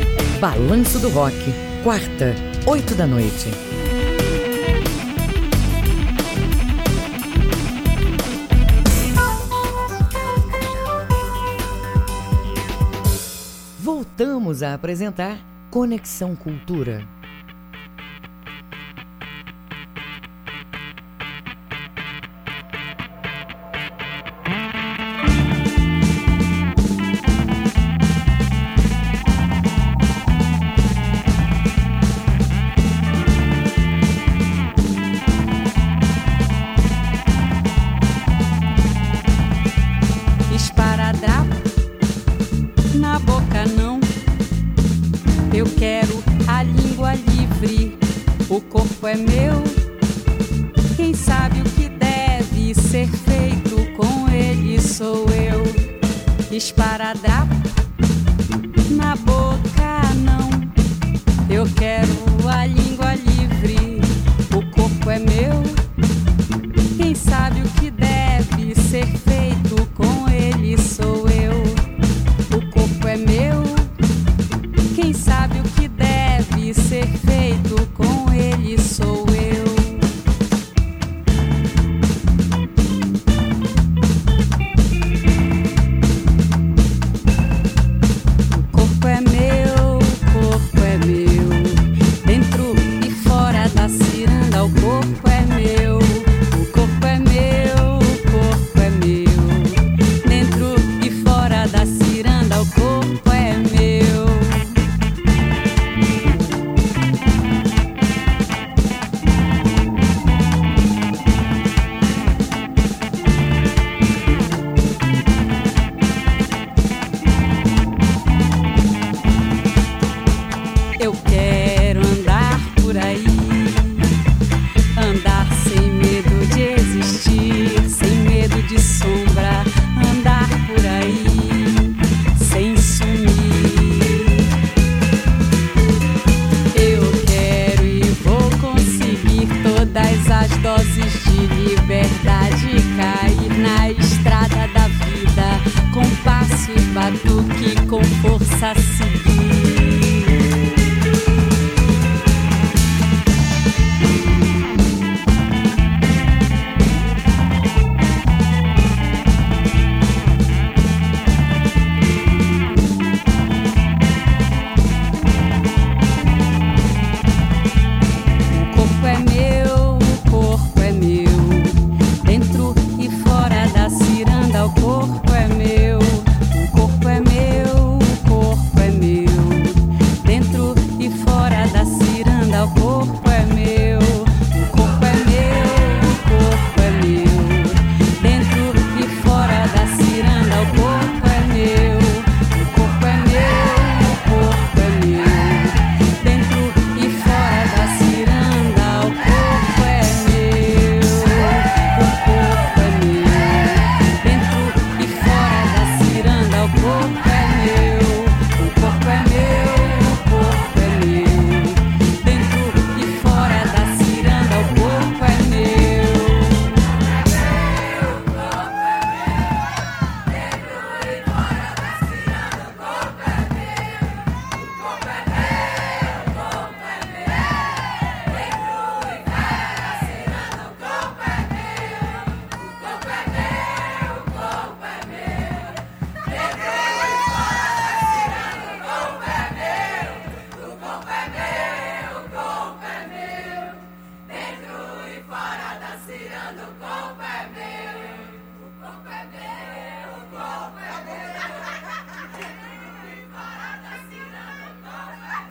Balanço do Rock, quarta, oito da noite. Voltamos a apresentar Conexão Cultura.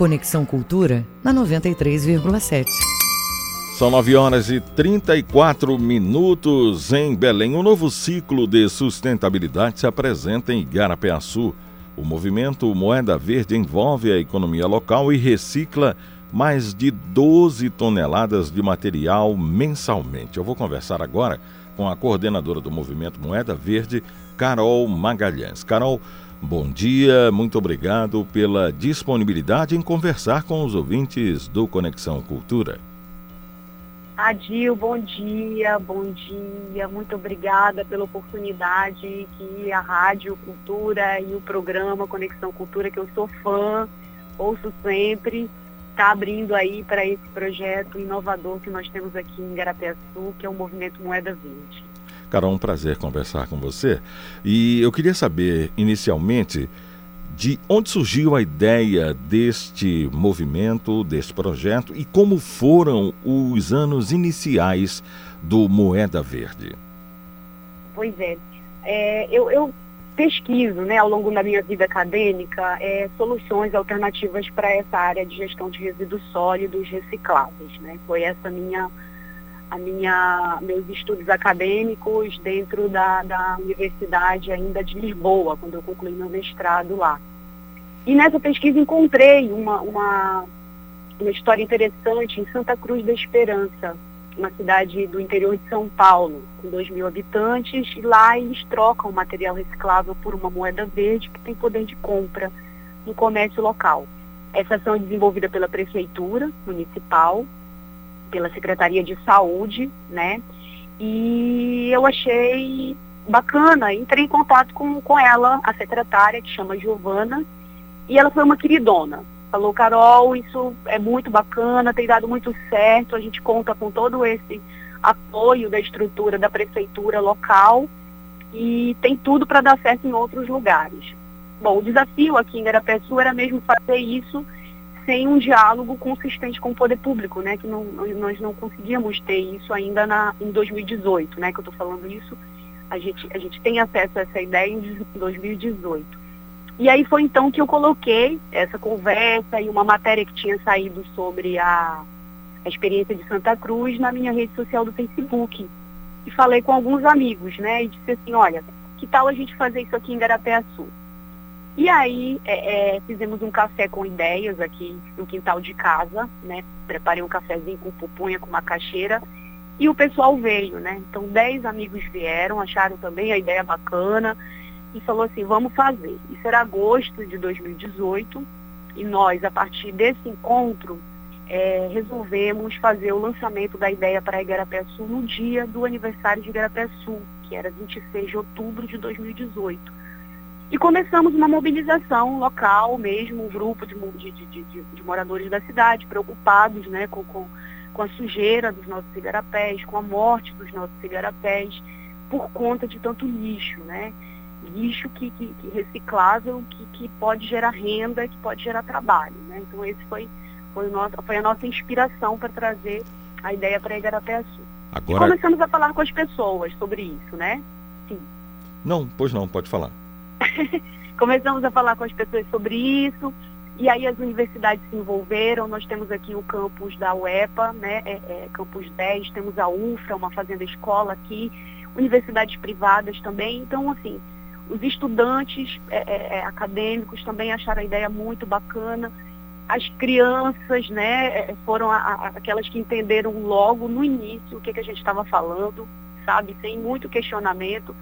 Conexão Cultura na 93,7. São 9 horas e 34 minutos em Belém. Um novo ciclo de sustentabilidade se apresenta em Igarapé-Açu. O movimento Moeda Verde envolve a economia local e recicla mais de 12 toneladas de material mensalmente. Eu vou conversar agora com a coordenadora do movimento Moeda Verde, Carol Magalhães. Carol, bom dia, muito obrigado pela disponibilidade em conversar com os ouvintes do Conexão Cultura. Adil, bom dia, bom dia, muito obrigada pela oportunidade que a Rádio Cultura e o programa Conexão Cultura, que eu sou fã, ouço sempre, está abrindo aí para esse projeto inovador que nós temos aqui em Garapeaçu, que é o Movimento Moeda Verde. Carol, um prazer conversar com você. E eu queria saber, inicialmente, de onde surgiu a ideia deste movimento, deste projeto e como foram os anos iniciais do Moeda Verde. Pois é, é eu, eu, pesquiso né, ao longo da minha vida acadêmica é, soluções alternativas para essa área de gestão de resíduos sólidos recicláveis. Né? Foi essa minha a minha, meus estudos acadêmicos dentro da, da Universidade ainda de Lisboa, quando eu concluí meu mestrado lá. E nessa pesquisa encontrei uma, uma, uma história interessante em Santa Cruz da Esperança, uma cidade do interior de São Paulo, com 2 mil habitantes, e lá eles trocam material reciclável por uma moeda verde que tem poder de compra no comércio local. Essa ação é desenvolvida pela Prefeitura Municipal, pela Secretaria de Saúde, né? E eu achei bacana, entrei em contato com, com ela, a secretária, que chama Giovana, e ela foi uma queridona. Falou, Carol, isso é muito bacana, tem dado muito certo, a gente conta com todo esse apoio da estrutura da prefeitura local e tem tudo para dar certo em outros lugares. Bom, o desafio aqui em Garapé-Sul era mesmo fazer isso sem um diálogo consistente com o poder público, né? Que não, nós não conseguíamos ter isso ainda na, em 2018, né? Que eu estou falando isso, a gente, a gente tem acesso a essa ideia em 2018. E aí foi então que eu coloquei essa conversa e uma matéria que tinha saído sobre a, a experiência de Santa Cruz na minha rede social do Facebook. E falei com alguns amigos, né? E disse assim, olha, que tal a gente fazer isso aqui em Garapé-Açu? E aí é, é, fizemos um café com ideias aqui no quintal de casa, né? Preparei um cafezinho com pupunha, com macaxeira, e o pessoal veio, né? Então dez amigos vieram, acharam também a ideia bacana e falou assim, vamos fazer. Isso era agosto de 2018 e nós, a partir desse encontro, é, resolvemos fazer o lançamento da ideia para Igarapé Sul no dia do aniversário de Igarapé Sul, que era 26 de outubro de 2018. E começamos uma mobilização local mesmo, um grupo de, de, de, de moradores da cidade preocupados né, com, com, com, a sujeira dos nossos igarapés, com a morte dos nossos igarapés, por conta de tanto lixo. Né? lixo que, que, que reciclável, que, que pode gerar renda, que pode gerar trabalho. Né? Então esse foi, foi, nosso, foi a nossa inspiração para trazer a ideia para Igarapé Sul. Agora... E começamos a falar com as pessoas sobre isso, né? Sim. Não, pois não, pode falar. (laughs) começamos a falar com as pessoas sobre isso, e aí as universidades se envolveram, nós temos aqui o campus da UEPA, né, é, é, campus 10, temos a UFRA, uma fazenda escola aqui, universidades privadas também, então assim, os estudantes é, é, é, acadêmicos também acharam a ideia muito bacana. As crianças né, é, foram a, a, aquelas que entenderam logo no início o que, que a gente estava falando, sabe, sem muito questionamento.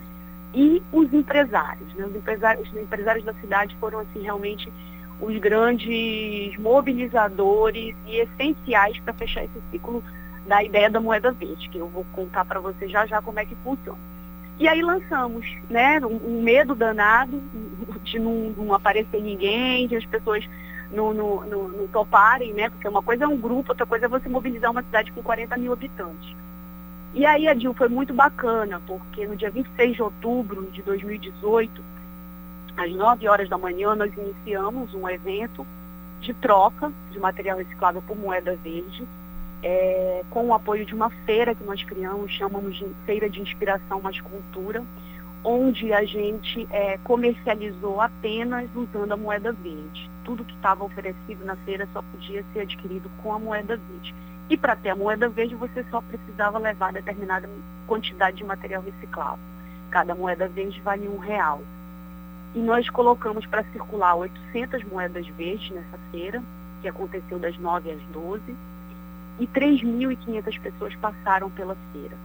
E os empresários, né, os empresários, os empresários da cidade foram assim realmente os grandes mobilizadores e essenciais para fechar esse ciclo da ideia da moeda verde, que eu vou contar para você já já como é que funciona. E aí lançamos, né? Um, um medo danado de não, não, aparecer ninguém, de as pessoas não, não, não, não, toparem, né? Porque uma coisa é um grupo, outra coisa é você mobilizar uma cidade com 40 mil habitantes. E aí, Adil, foi muito bacana, porque no dia 26 de outubro de 2018, às 9 horas da manhã, nós iniciamos um evento de troca de material reciclável por moeda verde é, com o apoio de uma feira que nós criamos, chamamos de Feira de Inspiração Mais Cultura, onde a gente é, comercializou apenas usando a moeda verde. Tudo que estava oferecido na feira só podia ser adquirido com a moeda verde. E para ter a moeda verde, você só precisava levar determinada quantidade de material reciclável. Cada moeda verde vale um real. E nós colocamos para circular 800 moedas verdes nessa feira, que aconteceu das 9 às 12, e 3.500 pessoas passaram pela feira.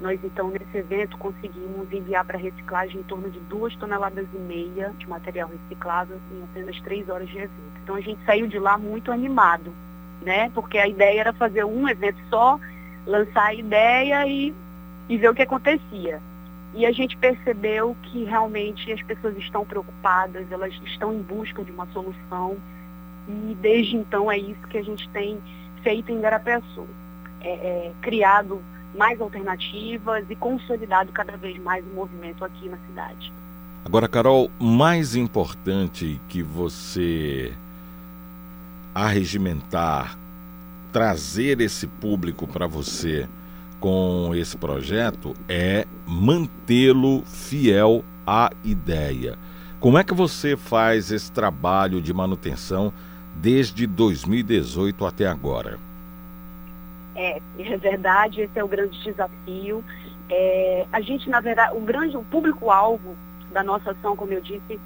Nós, então, nesse evento, conseguimos enviar para reciclagem em torno de duas toneladas e meia de material reciclável em apenas três horas de evento. Então, a gente saiu de lá muito animado, né? Porque a ideia era fazer um evento só, lançar a ideia e, e ver o que acontecia. E a gente percebeu que realmente as pessoas estão preocupadas, elas estão em busca de uma solução. E desde então é isso que a gente tem feito em Garapeçu. É, é, criado mais alternativas e consolidado cada vez mais o movimento aqui na cidade. Agora, Carol, mais importante que você arregimentar, trazer esse público para você com esse projeto é mantê-lo fiel à ideia. Como é que você faz esse trabalho de manutenção desde 2018 até agora? É, é verdade, esse é o grande desafio. É, a gente, na verdade, o grande, o público-alvo da nossa ação, como eu disse,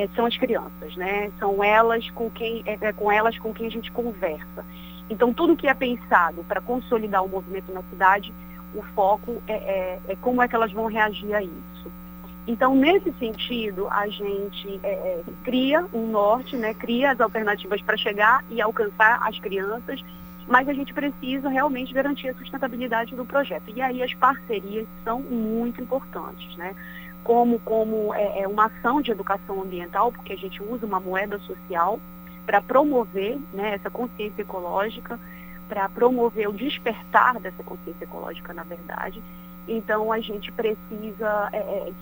é, são as crianças, né? São elas com quem, é, é com elas com quem a gente conversa. Então, tudo que é pensado para consolidar o movimento na cidade, o foco é, é, é, como é que elas vão reagir a isso. Então, nesse sentido, a gente é, é cria um norte, né, cria as alternativas para chegar e alcançar as crianças, mas a gente precisa realmente garantir a sustentabilidade do projeto. E aí as parcerias são muito importantes, né? Como, como é, é uma ação de educação ambiental, porque a gente usa uma moeda social para promover né, essa consciência ecológica, para promover o despertar dessa consciência ecológica, na verdade. Então, a gente precisa é, é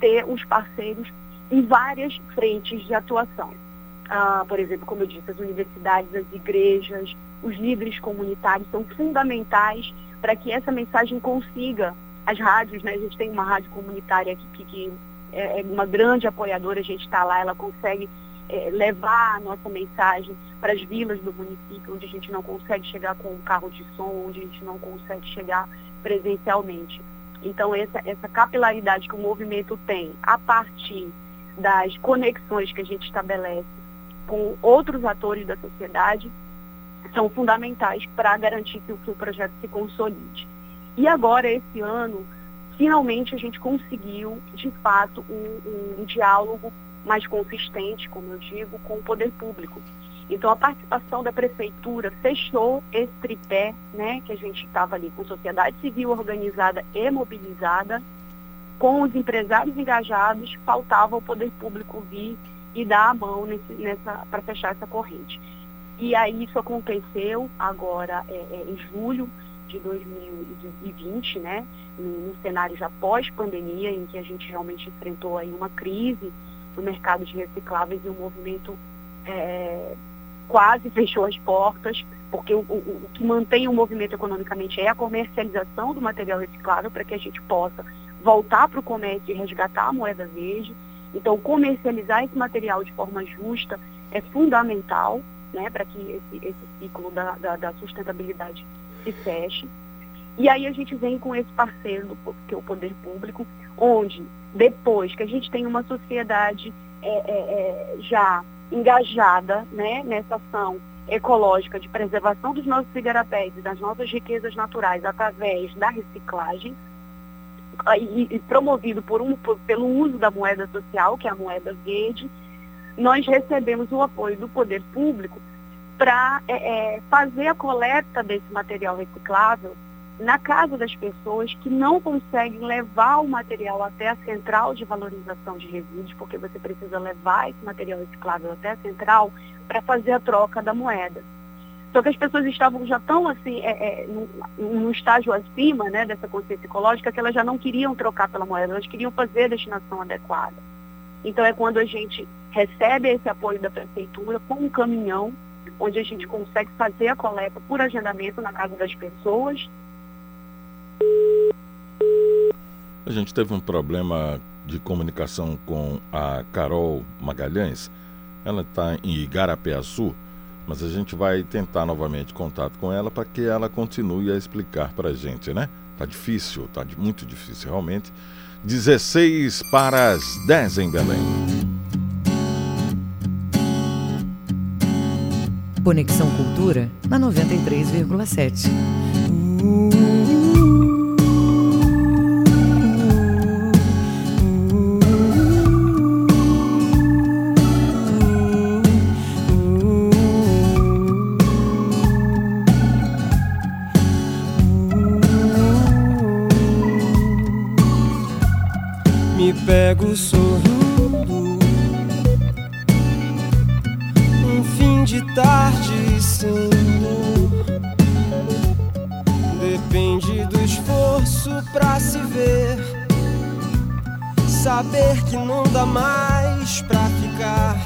ter os parceiros em várias frentes de atuação. Ah, por exemplo, como eu disse, as universidades, as igrejas, os líderes comunitários são fundamentais para que essa mensagem consiga as rádios, né? A gente tem uma rádio comunitária aqui que, que é, é uma grande apoiadora, a gente está lá, ela consegue é, levar a nossa mensagem para as vilas do município, onde a gente não consegue chegar com um carro de som, onde a gente não consegue chegar presencialmente. Então, essa, essa capilaridade que o movimento tem a partir das conexões que a gente estabelece com outros atores da sociedade são fundamentais para garantir que o, que o projeto se consolide. E agora, esse ano, finalmente a gente conseguiu, de fato, um, um diálogo mais consistente, como eu digo, com o poder público. Então, a participação da prefeitura fechou esse tripé, né, que a gente estava ali com sociedade civil organizada e mobilizada, com os empresários engajados, faltava o poder público vir e dar a mão nesse, nessa para fechar essa corrente. E aí isso aconteceu agora é, é, em julho de 2020, né, no, no cenário já pós-pandemia, em que a gente realmente enfrentou aí uma crise no mercado de recicláveis e o movimento é, quase fechou as portas, porque o, o, o, que mantém o movimento economicamente é a comercialização do material reciclável para que a gente possa voltar para o comércio e resgatar a moeda verde. Então, comercializar esse material de forma justa é fundamental né, para que esse, esse ciclo da, da, da, sustentabilidade se feche. E aí a gente vem com esse parceiro, do, que é o poder público, onde depois que a gente tem uma sociedade é, é, é, já engajada né, nessa ação ecológica de preservação dos nossos igarapés e das nossas riquezas naturais através da reciclagem e, e promovido por um, por, pelo uso da moeda social, que é a moeda verde, nós recebemos o apoio do poder público para é, é, fazer a coleta desse material reciclável na casa das pessoas que não conseguem levar o material até a central de valorização de resíduos, porque você precisa levar esse material reciclável até a central para fazer a troca da moeda. Só que as pessoas estavam já tão assim, é, é, num, estágio acima né, dessa consciência ecológica que elas já não queriam trocar pela moeda, elas queriam fazer a destinação adequada. Então é quando a gente recebe esse apoio da prefeitura com um caminhão, onde a gente consegue fazer a coleta por agendamento na casa das pessoas A gente teve um problema de comunicação com a Carol Magalhães. Ela está em Igarapé-Açu, mas a gente vai tentar novamente contato com ela para que ela continue a explicar para a gente, né? Tá difícil, tá muito difícil realmente. 16 para as 10 em Belém. Conexão Cultura na 93,7. Me pego sorrindo Saber que não dá mais pra ficar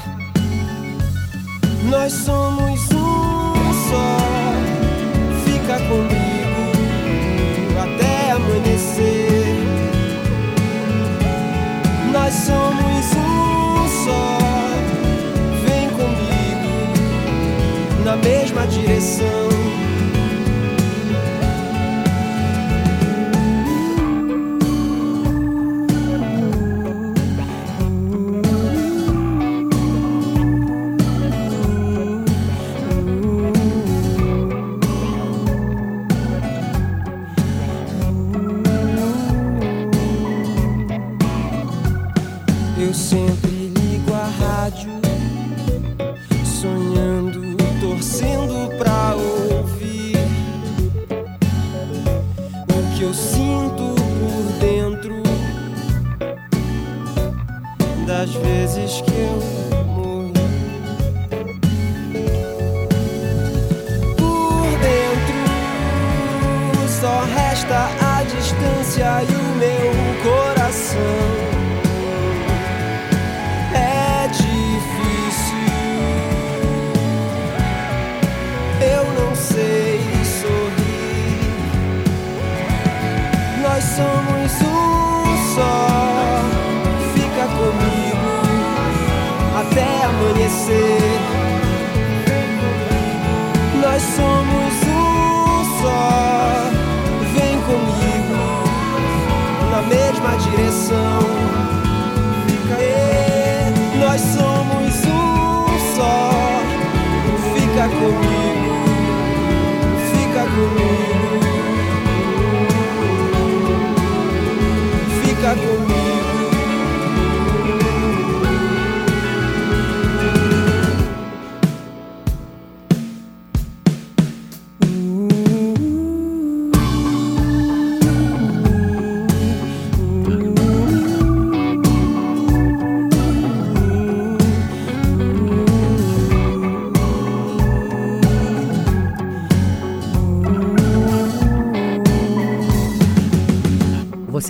Nós somos um só Fica comigo até amanhecer nós somos um só. Vem comigo na mesma direção.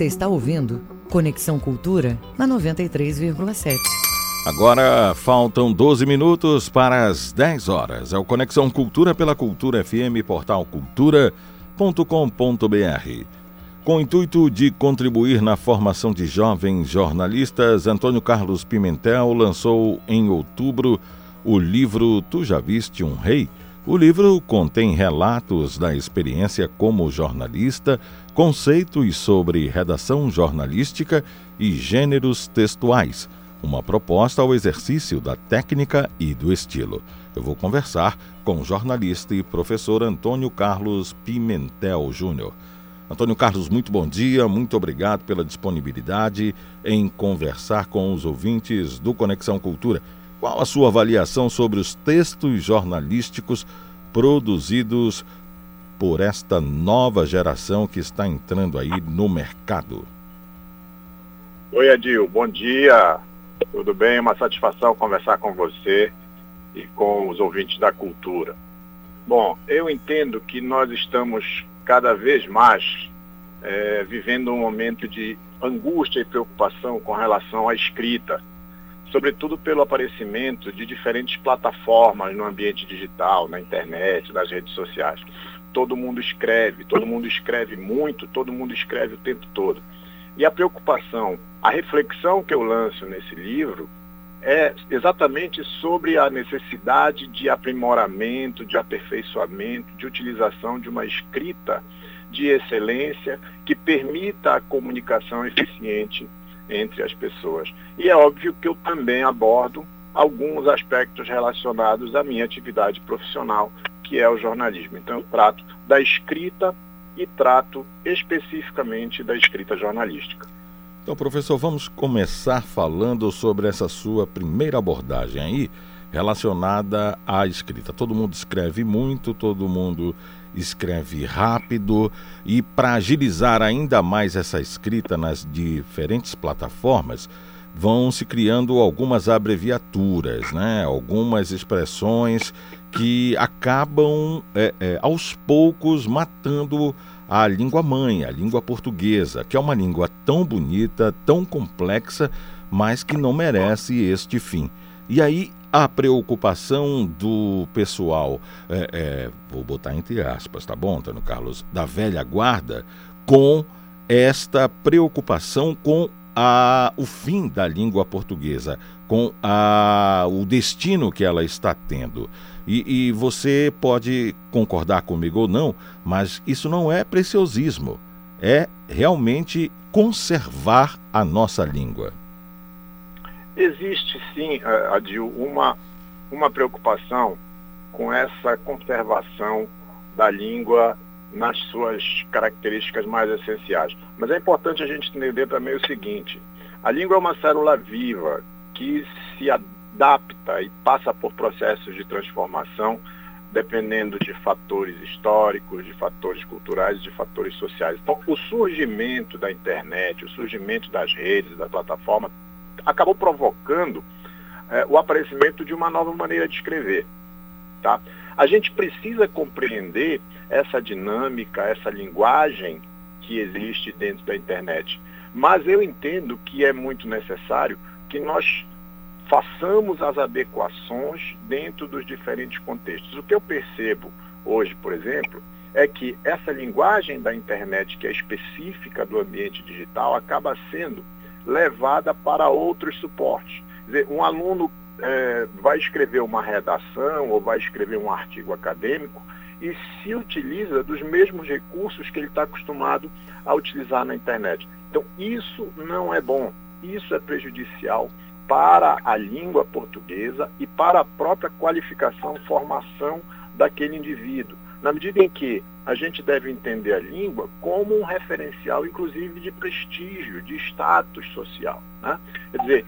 Você está ouvindo Conexão Cultura na 93,7. Agora faltam 12 minutos para as 10 horas. É o Conexão Cultura pela Cultura FM, portal cultura.com.br. Com o intuito de contribuir na formação de jovens jornalistas, Antônio Carlos Pimentel lançou em outubro o livro Tu Já Viste um Rei? O livro contém relatos da experiência como jornalista, conceitos sobre redação jornalística e gêneros textuais, uma proposta ao exercício da técnica e do estilo. Eu vou conversar com o jornalista e professor Antônio Carlos Pimentel Júnior. Antônio Carlos, muito bom dia, muito obrigado pela disponibilidade em conversar com os ouvintes do Conexão Cultura. Qual a sua avaliação sobre os textos jornalísticos produzidos por esta nova geração que está entrando aí no mercado? Oi, Adil, bom dia. Tudo bem? Uma satisfação conversar com você e com os ouvintes da cultura. Bom, eu entendo que nós estamos cada vez mais é, vivendo um momento de angústia e preocupação com relação à escrita, sobretudo pelo aparecimento de diferentes plataformas no ambiente digital, na internet, nas redes sociais. Todo mundo escreve, todo mundo escreve muito, todo mundo escreve o tempo todo. E a preocupação, a reflexão que eu lanço nesse livro é exatamente sobre a necessidade de aprimoramento, de aperfeiçoamento, de utilização de uma escrita de excelência que permita a comunicação eficiente entre as pessoas. E é óbvio que eu também abordo alguns aspectos relacionados à minha atividade profissional, que é o jornalismo. Então eu trato da escrita e trato especificamente da escrita jornalística. Então, professor, vamos começar falando sobre essa sua primeira abordagem aí, relacionada à escrita. Todo mundo escreve muito, todo mundo escreve rápido e para agilizar ainda mais essa escrita nas diferentes plataformas, vão se criando algumas abreviaturas, né? algumas expressões que acabam é, é, aos poucos matando a língua mãe, a língua portuguesa, que é uma língua tão bonita, tão complexa, mas que não merece este fim. E aí a preocupação do pessoal, é, é, vou botar entre aspas, tá bom, Antônio Carlos, da velha guarda, com esta preocupação com a, o fim da língua portuguesa, com a, o destino que ela está tendo. E, e você pode concordar comigo ou não, mas isso não é preciosismo, é realmente conservar a nossa língua. Existe sim, Adil, uma, uma preocupação com essa conservação da língua nas suas características mais essenciais. Mas é importante a gente entender também o seguinte: a língua é uma célula viva que se adapta e passa por processos de transformação dependendo de fatores históricos, de fatores culturais, de fatores sociais. Então, o surgimento da internet, o surgimento das redes, da plataforma, acabou provocando é, o aparecimento de uma nova maneira de escrever. Tá? A gente precisa compreender essa dinâmica, essa linguagem que existe dentro da internet. Mas eu entendo que é muito necessário que nós façamos as adequações dentro dos diferentes contextos. O que eu percebo hoje, por exemplo, é que essa linguagem da internet, que é específica do ambiente digital, acaba sendo levada para outros suportes. Dizer, um aluno é, vai escrever uma redação ou vai escrever um artigo acadêmico e se utiliza dos mesmos recursos que ele está acostumado a utilizar na internet. Então, isso não é bom, isso é prejudicial para a língua portuguesa e para a própria qualificação, formação daquele indivíduo. Na medida em que a gente deve entender a língua como um referencial, inclusive, de prestígio, de status social. Né? Quer dizer,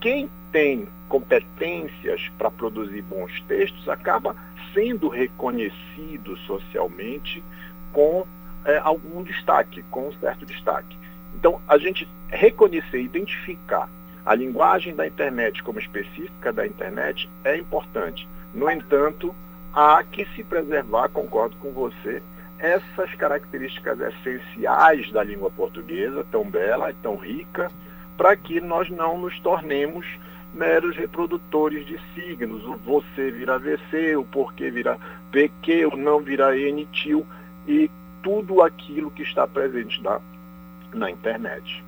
quem tem competências para produzir bons textos acaba sendo reconhecido socialmente com é, algum destaque, com um certo destaque. Então, a gente reconhecer, identificar a linguagem da internet como específica da internet é importante. No entanto, há que se preservar, concordo com você, essas características essenciais da língua portuguesa, tão bela e tão rica, para que nós não nos tornemos meros reprodutores de signos. O você vira VC, o porquê vira PQ, o não vira NTIL e tudo aquilo que está presente na, na internet.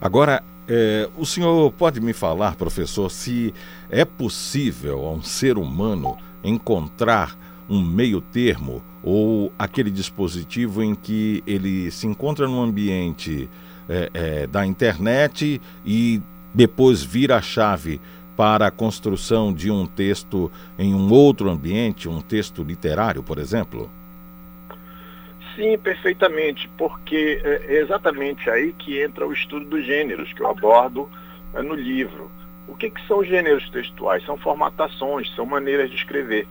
Agora, é, o senhor pode me falar, professor, se é possível a um ser humano encontrar um meio termo ou aquele dispositivo em que ele se encontra no ambiente é, é, da internet e depois vira a chave para a construção de um texto em um outro ambiente, um texto literário, por exemplo? Sim, perfeitamente, porque é exatamente aí que entra o estudo dos gêneros que eu abordo é, no livro. O que, que são gêneros textuais? São formatações, são maneiras de escrever.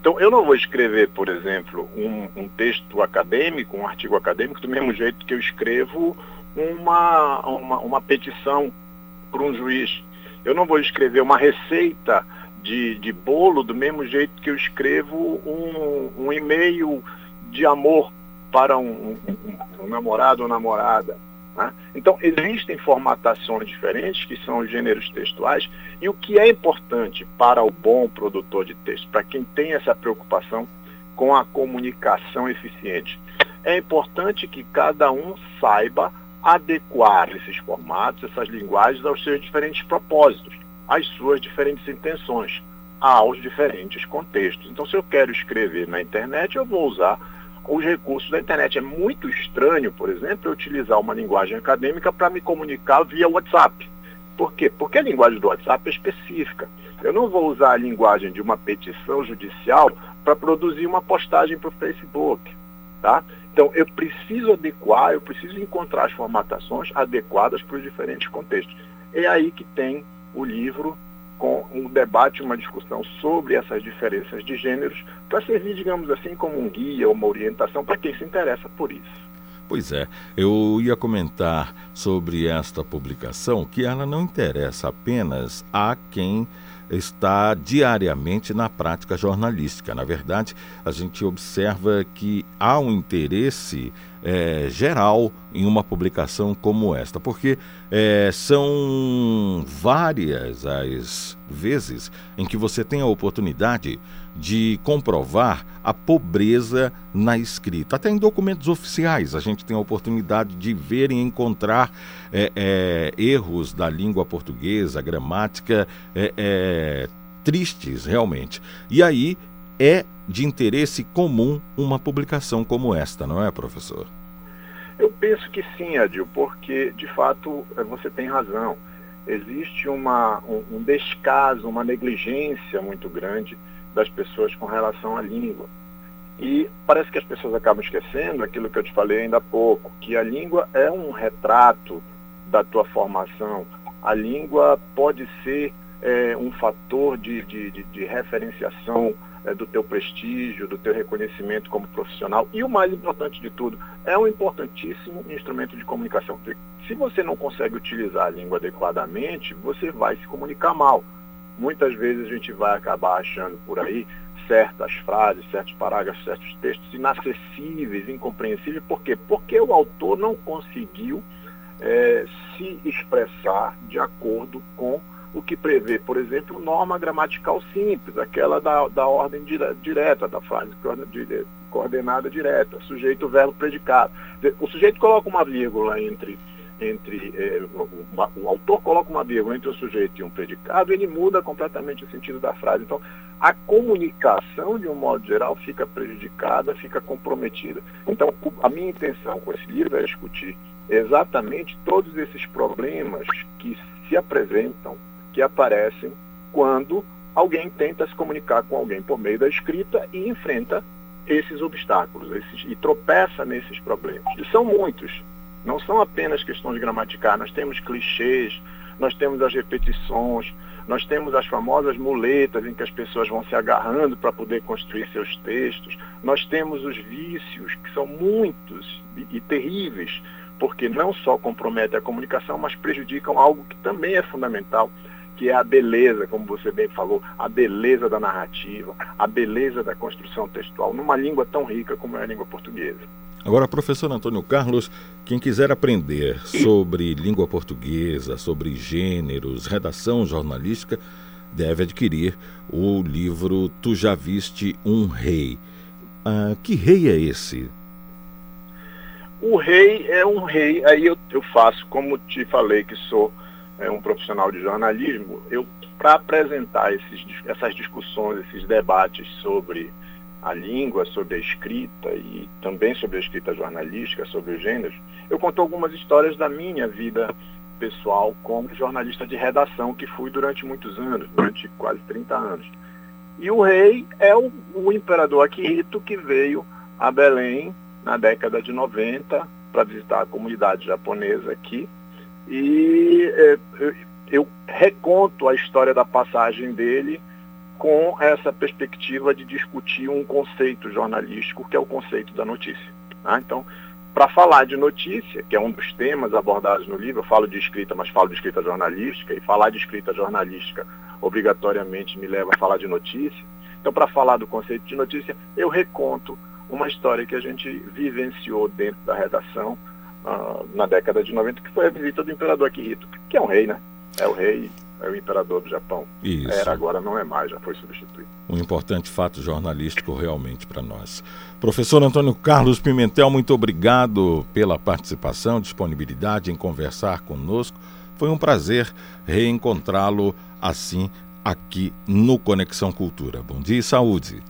Então, eu não vou escrever, por exemplo, um, um, texto acadêmico, um artigo acadêmico, do mesmo jeito que eu escrevo uma, uma, uma petição para um juiz. Eu não vou escrever uma receita de, de bolo do mesmo jeito que eu escrevo um, um e-mail de amor para um, um, um namorado ou namorada. Né? Então, existem formatações diferentes, que são os gêneros textuais, e o que é importante para o bom produtor de texto, para quem tem essa preocupação com a comunicação eficiente, é importante que cada um saiba adequar esses formatos, essas linguagens aos seus diferentes propósitos, às suas diferentes intenções, aos diferentes contextos. Então, se eu quero escrever na internet, eu vou usar os recursos da internet. É muito estranho, por exemplo, eu utilizar uma linguagem acadêmica para me comunicar via WhatsApp. Por quê? Porque a linguagem do WhatsApp é específica. Eu não vou usar a linguagem de uma petição judicial para produzir uma postagem para o Facebook. Tá? Então, eu preciso adequar, eu preciso encontrar as formatações adequadas para os diferentes contextos. É aí que tem o livro com um debate, uma discussão sobre essas diferenças de gêneros, para servir, digamos assim, como um guia, uma orientação para quem se interessa por isso. Pois é, eu ia comentar sobre esta publicação que ela não interessa apenas a quem está diariamente na prática jornalística. Na verdade, a gente observa que há um interesse é, geral em uma publicação como esta, porque é, são várias as vezes em que você tem a oportunidade de comprovar a pobreza na escrita. Até em documentos oficiais a gente tem a oportunidade de ver e encontrar é, é, erros da língua portuguesa, gramática é, é, tristes realmente. E aí é de interesse comum uma publicação como esta, não é, professor? Eu penso que sim, Adil, porque de fato é, você tem razão. Existe uma, um, um descaso, uma negligência muito grande das pessoas com relação à língua. E parece que as pessoas acabam esquecendo aquilo que eu te falei ainda há pouco, que a língua é um retrato da tua formação. A língua pode ser é, um fator de, de, de, de referenciação é, do teu prestígio, do teu reconhecimento como profissional. E o mais importante de tudo, é um importantíssimo instrumento de comunicação. Se você não consegue utilizar a língua adequadamente, você vai se comunicar mal muitas vezes a gente vai acabar achando por aí certas frases, certos parágrafos, certos textos inacessíveis, incompreensíveis. Por quê? Porque o autor não conseguiu é, se expressar de acordo com o que prevê, por exemplo, norma gramatical simples, aquela da, da ordem dire, direta, da frase coordenada direta, sujeito, verbo, predicado. O sujeito coloca uma vírgula entre entre é, o, o, autor coloca uma vírgula entre um sujeito e um predicado, ele muda completamente o sentido da frase. Então, a comunicação, de um modo geral, fica prejudicada, fica comprometida. Então, a minha intenção com esse livro é discutir exatamente todos esses problemas que se apresentam, que aparecem quando alguém tenta se comunicar com alguém por meio da escrita e enfrenta esses obstáculos esses, e tropeça nesses problemas. E são muitos. Não são apenas questões gramaticais, nós temos clichês, nós temos as repetições, nós temos as famosas muletas em que as pessoas vão se agarrando para poder construir seus textos, nós temos os vícios, que são muitos e, e terríveis, porque não só comprometem a comunicação, mas prejudicam algo que também é fundamental, que é a beleza, como você bem falou, a beleza da narrativa, a beleza da construção textual, numa língua tão rica como é a língua portuguesa. Agora, professor Antônio Carlos, quem quiser aprender sobre língua portuguesa, sobre gêneros, redação jornalística, deve adquirir o livro Tu Já Viste um Rei. Ah, que rei é esse? O rei é um rei, aí eu, eu faço, como te falei que sou é, um profissional de jornalismo, eu para apresentar esses, essas discussões, esses debates sobre a língua, sobre a escrita e também sobre a escrita jornalística, sobre os gêneros, eu conto algumas histórias da minha vida pessoal como jornalista de redação que fui durante muitos anos, durante quase 30 anos. E o rei é o, o imperador Akihito que veio a Belém na década de 90 para visitar a comunidade japonesa aqui. E é, eu, reconto a história da passagem dele com essa perspectiva de discutir um conceito jornalístico, que é o conceito da notícia. Tá? Então, para falar de notícia, que é um dos temas abordados no livro, eu falo de escrita, mas falo de escrita jornalística, e falar de escrita jornalística obrigatoriamente me leva a falar de notícia. Então, para falar do conceito de notícia, eu reconto uma história que a gente vivenciou dentro da redação na década de 90, que foi a visita do imperador Akihito, que é um rei, né? É o rei é o imperador do Japão. Isso. Era, agora não é mais, já foi substituído. Um importante fato jornalístico realmente para nós. Professor Antônio Carlos Pimentel, muito obrigado pela participação, disponibilidade em conversar conosco. Foi um prazer reencontrá-lo assim aqui no Conexão Cultura. Bom dia e saúde.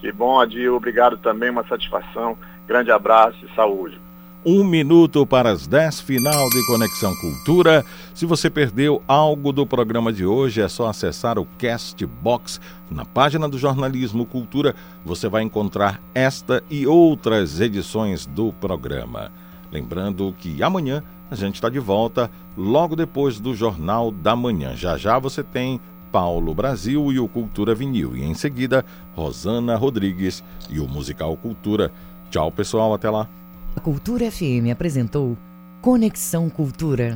Que bom, Adil. Obrigado também, uma satisfação. Grande abraço e saúde. Um minuto para as 10, final de Conexão Cultura. Se você perdeu algo do programa de hoje, é só acessar o Castbox. Na página do Jornalismo Cultura, você vai encontrar esta e outras edições do programa. Lembrando que amanhã a gente está de volta, logo depois do Jornal da Manhã. Já já você tem Paulo Brasil e o Cultura Vinil. E em seguida, Rosana Rodrigues e o Musical Cultura. Tchau, pessoal. Até lá. A Cultura FM apresentou Conexão Cultura.